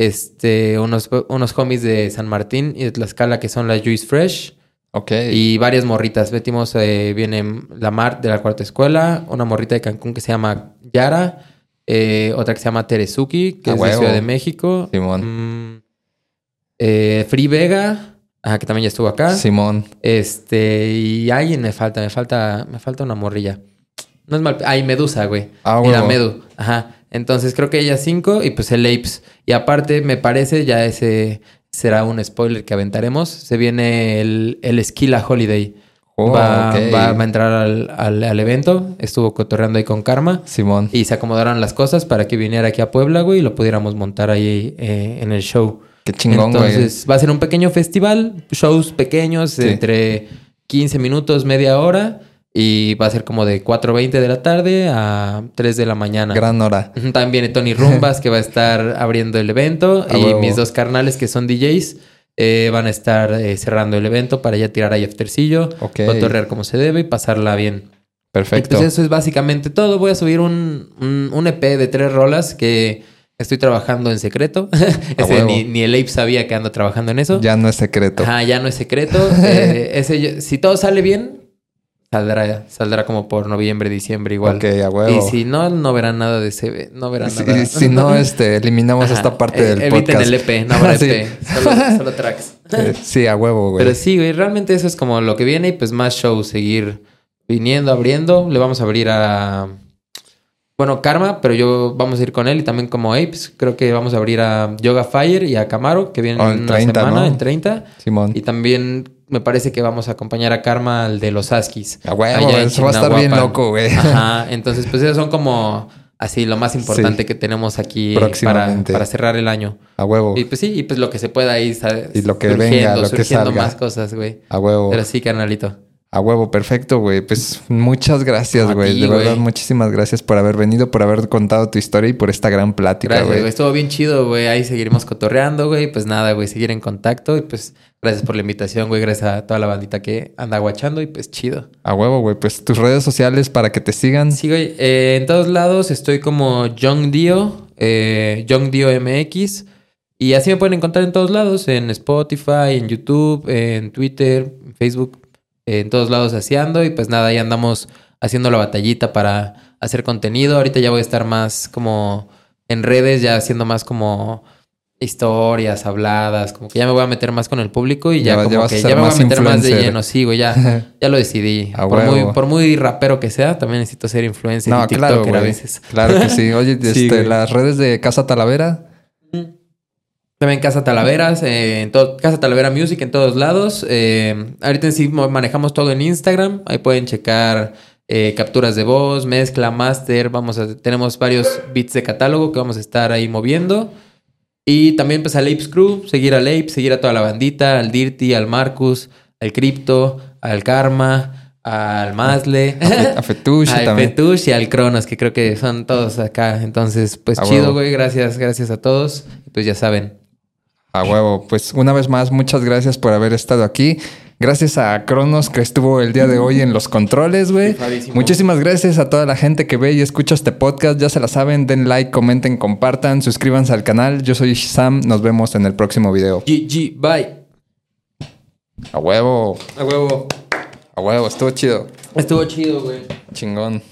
Este, unos, unos homies de San Martín y de Tlaxcala que son las Juice Fresh. Ok. Y varias morritas. Metimos, eh, viene la Mar de la cuarta escuela, una morrita de Cancún que se llama Yara, eh, otra que se llama Terezuki, que es de Ciudad de México. Simón. Mm, eh, Free Vega, que también ya estuvo acá. Simón. Este, y alguien me falta, me falta, me falta una morrilla. No es mal. Ay, Medusa, güey. Ah, Era Medu. Ajá. Entonces creo que ella cinco y pues el Apes. Y aparte, me parece, ya ese será un spoiler que aventaremos. Se viene el, el Esquila Holiday. Oh, va, va, a entrar al, al, evento. Estuvo cotorreando ahí con Karma. Simón. Y se acomodaron las cosas para que viniera aquí a Puebla, güey, y lo pudiéramos montar ahí eh, en el show. Qué chingón, güey. Entonces, va a ser un pequeño festival, shows pequeños, entre 15 minutos, media hora. Y va a ser como de 4.20 de la tarde a 3 de la mañana. Gran hora. También Tony Rumbas que va a estar <laughs> abriendo el evento. y mis dos carnales que son DJs eh, van a estar eh, cerrando el evento para ya tirar ahí aftercillo. Ok. Cotorrear como se debe y pasarla bien. Perfecto. Entonces eso es básicamente todo. Voy a subir un, un, EP de tres rolas que estoy trabajando en secreto. <laughs> ese, ni, ni, el Ape sabía que ando trabajando en eso. Ya no es secreto. Ajá, ya no es secreto. <laughs> eh, ese, si todo sale bien, Saldrá, saldrá como por noviembre, diciembre igual. Ok, a huevo. Y si no, no verán nada de ese, no verán nada. Si no, <laughs> este, eliminamos esta parte del eviten podcast. el EP, no <laughs> habrá EP, solo, solo, tracks. <laughs> Eh, sí, a huevo, güey. Pero sí, güey, realmente eso es como lo que viene y pues más shows, seguir viniendo, abriendo. Le vamos a abrir a, bueno, Karma, pero yo vamos a ir con él y también como Apes. Creo que vamos a abrir a Yoga Fire y a Camaro, que vienen oh, en una semana, en 30. Simón. Y también me parece que vamos a acompañar a Karma al de los Askis. A huevo, eso va a estar bien loco, güey. Ajá, entonces pues esos son como así lo más importante que tenemos aquí para, para, cerrar el año. A huevo. Y pues sí, y pues lo que se pueda ahí, Y lo que venga, lo que salga. más cosas, güey. A huevo. Pero sí, carnalito. A huevo, perfecto, güey. Pues muchas gracias, güey. De verdad, muchísimas gracias por haber venido, por haber contado tu historia y por esta gran plática, güey. Estuvo bien chido, güey. Ahí seguiremos cotorreando, güey. Pues nada, güey, seguir en contacto. Y pues gracias por la invitación, güey. Gracias a toda la bandita que anda guachando y pues chido. A huevo, güey. Pues tus redes sociales para que te sigan. Sí, güey. Eh, en todos lados estoy como Young Dio, eh, Young Dio MX. Y así me pueden encontrar en todos lados, en Spotify, en YouTube, en Twitter, en Facebook en todos lados haciendo y pues nada, ahí andamos haciendo la batallita para hacer contenido. Ahorita ya voy a estar más como en redes, ya haciendo más como historias habladas, como que ya me voy a meter más con el público y ya, como que ya me voy a meter más de lleno, sí, güey, ya, <laughs> ya lo decidí. por, muy, por muy rapero que sea, también necesito ser influencer y TikToker claro, a veces. Claro que sí. <laughs> Oye, este, las redes de Casa Talavera. También Casa Talaveras, eh, en todo, Casa Talavera Music en todos lados. Eh, ahorita sí manejamos todo en Instagram. Ahí pueden checar eh, capturas de voz, mezcla, master. Vamos a, tenemos varios beats de catálogo que vamos a estar ahí moviendo. Y también pues al Apes Crew, seguir al Ape, seguir a toda la bandita, al Dirty, al Marcus, al Crypto, al Karma, al Masle, a Fetush <laughs> al Fetush y al Cronos, que creo que son todos acá. Entonces, pues chido, güey. Gracias, gracias a todos. Pues ya saben, a huevo. Pues una vez más, muchas gracias por haber estado aquí. Gracias a Cronos que estuvo el día de hoy en los controles, güey. Muchísimas gracias a toda la gente que ve y escucha este podcast. Ya se la saben, den like, comenten, compartan, suscríbanse al canal. Yo soy Sam, nos vemos en el próximo video. GG, bye. A huevo. A huevo. A huevo, estuvo chido. Estuvo chido, güey. Chingón.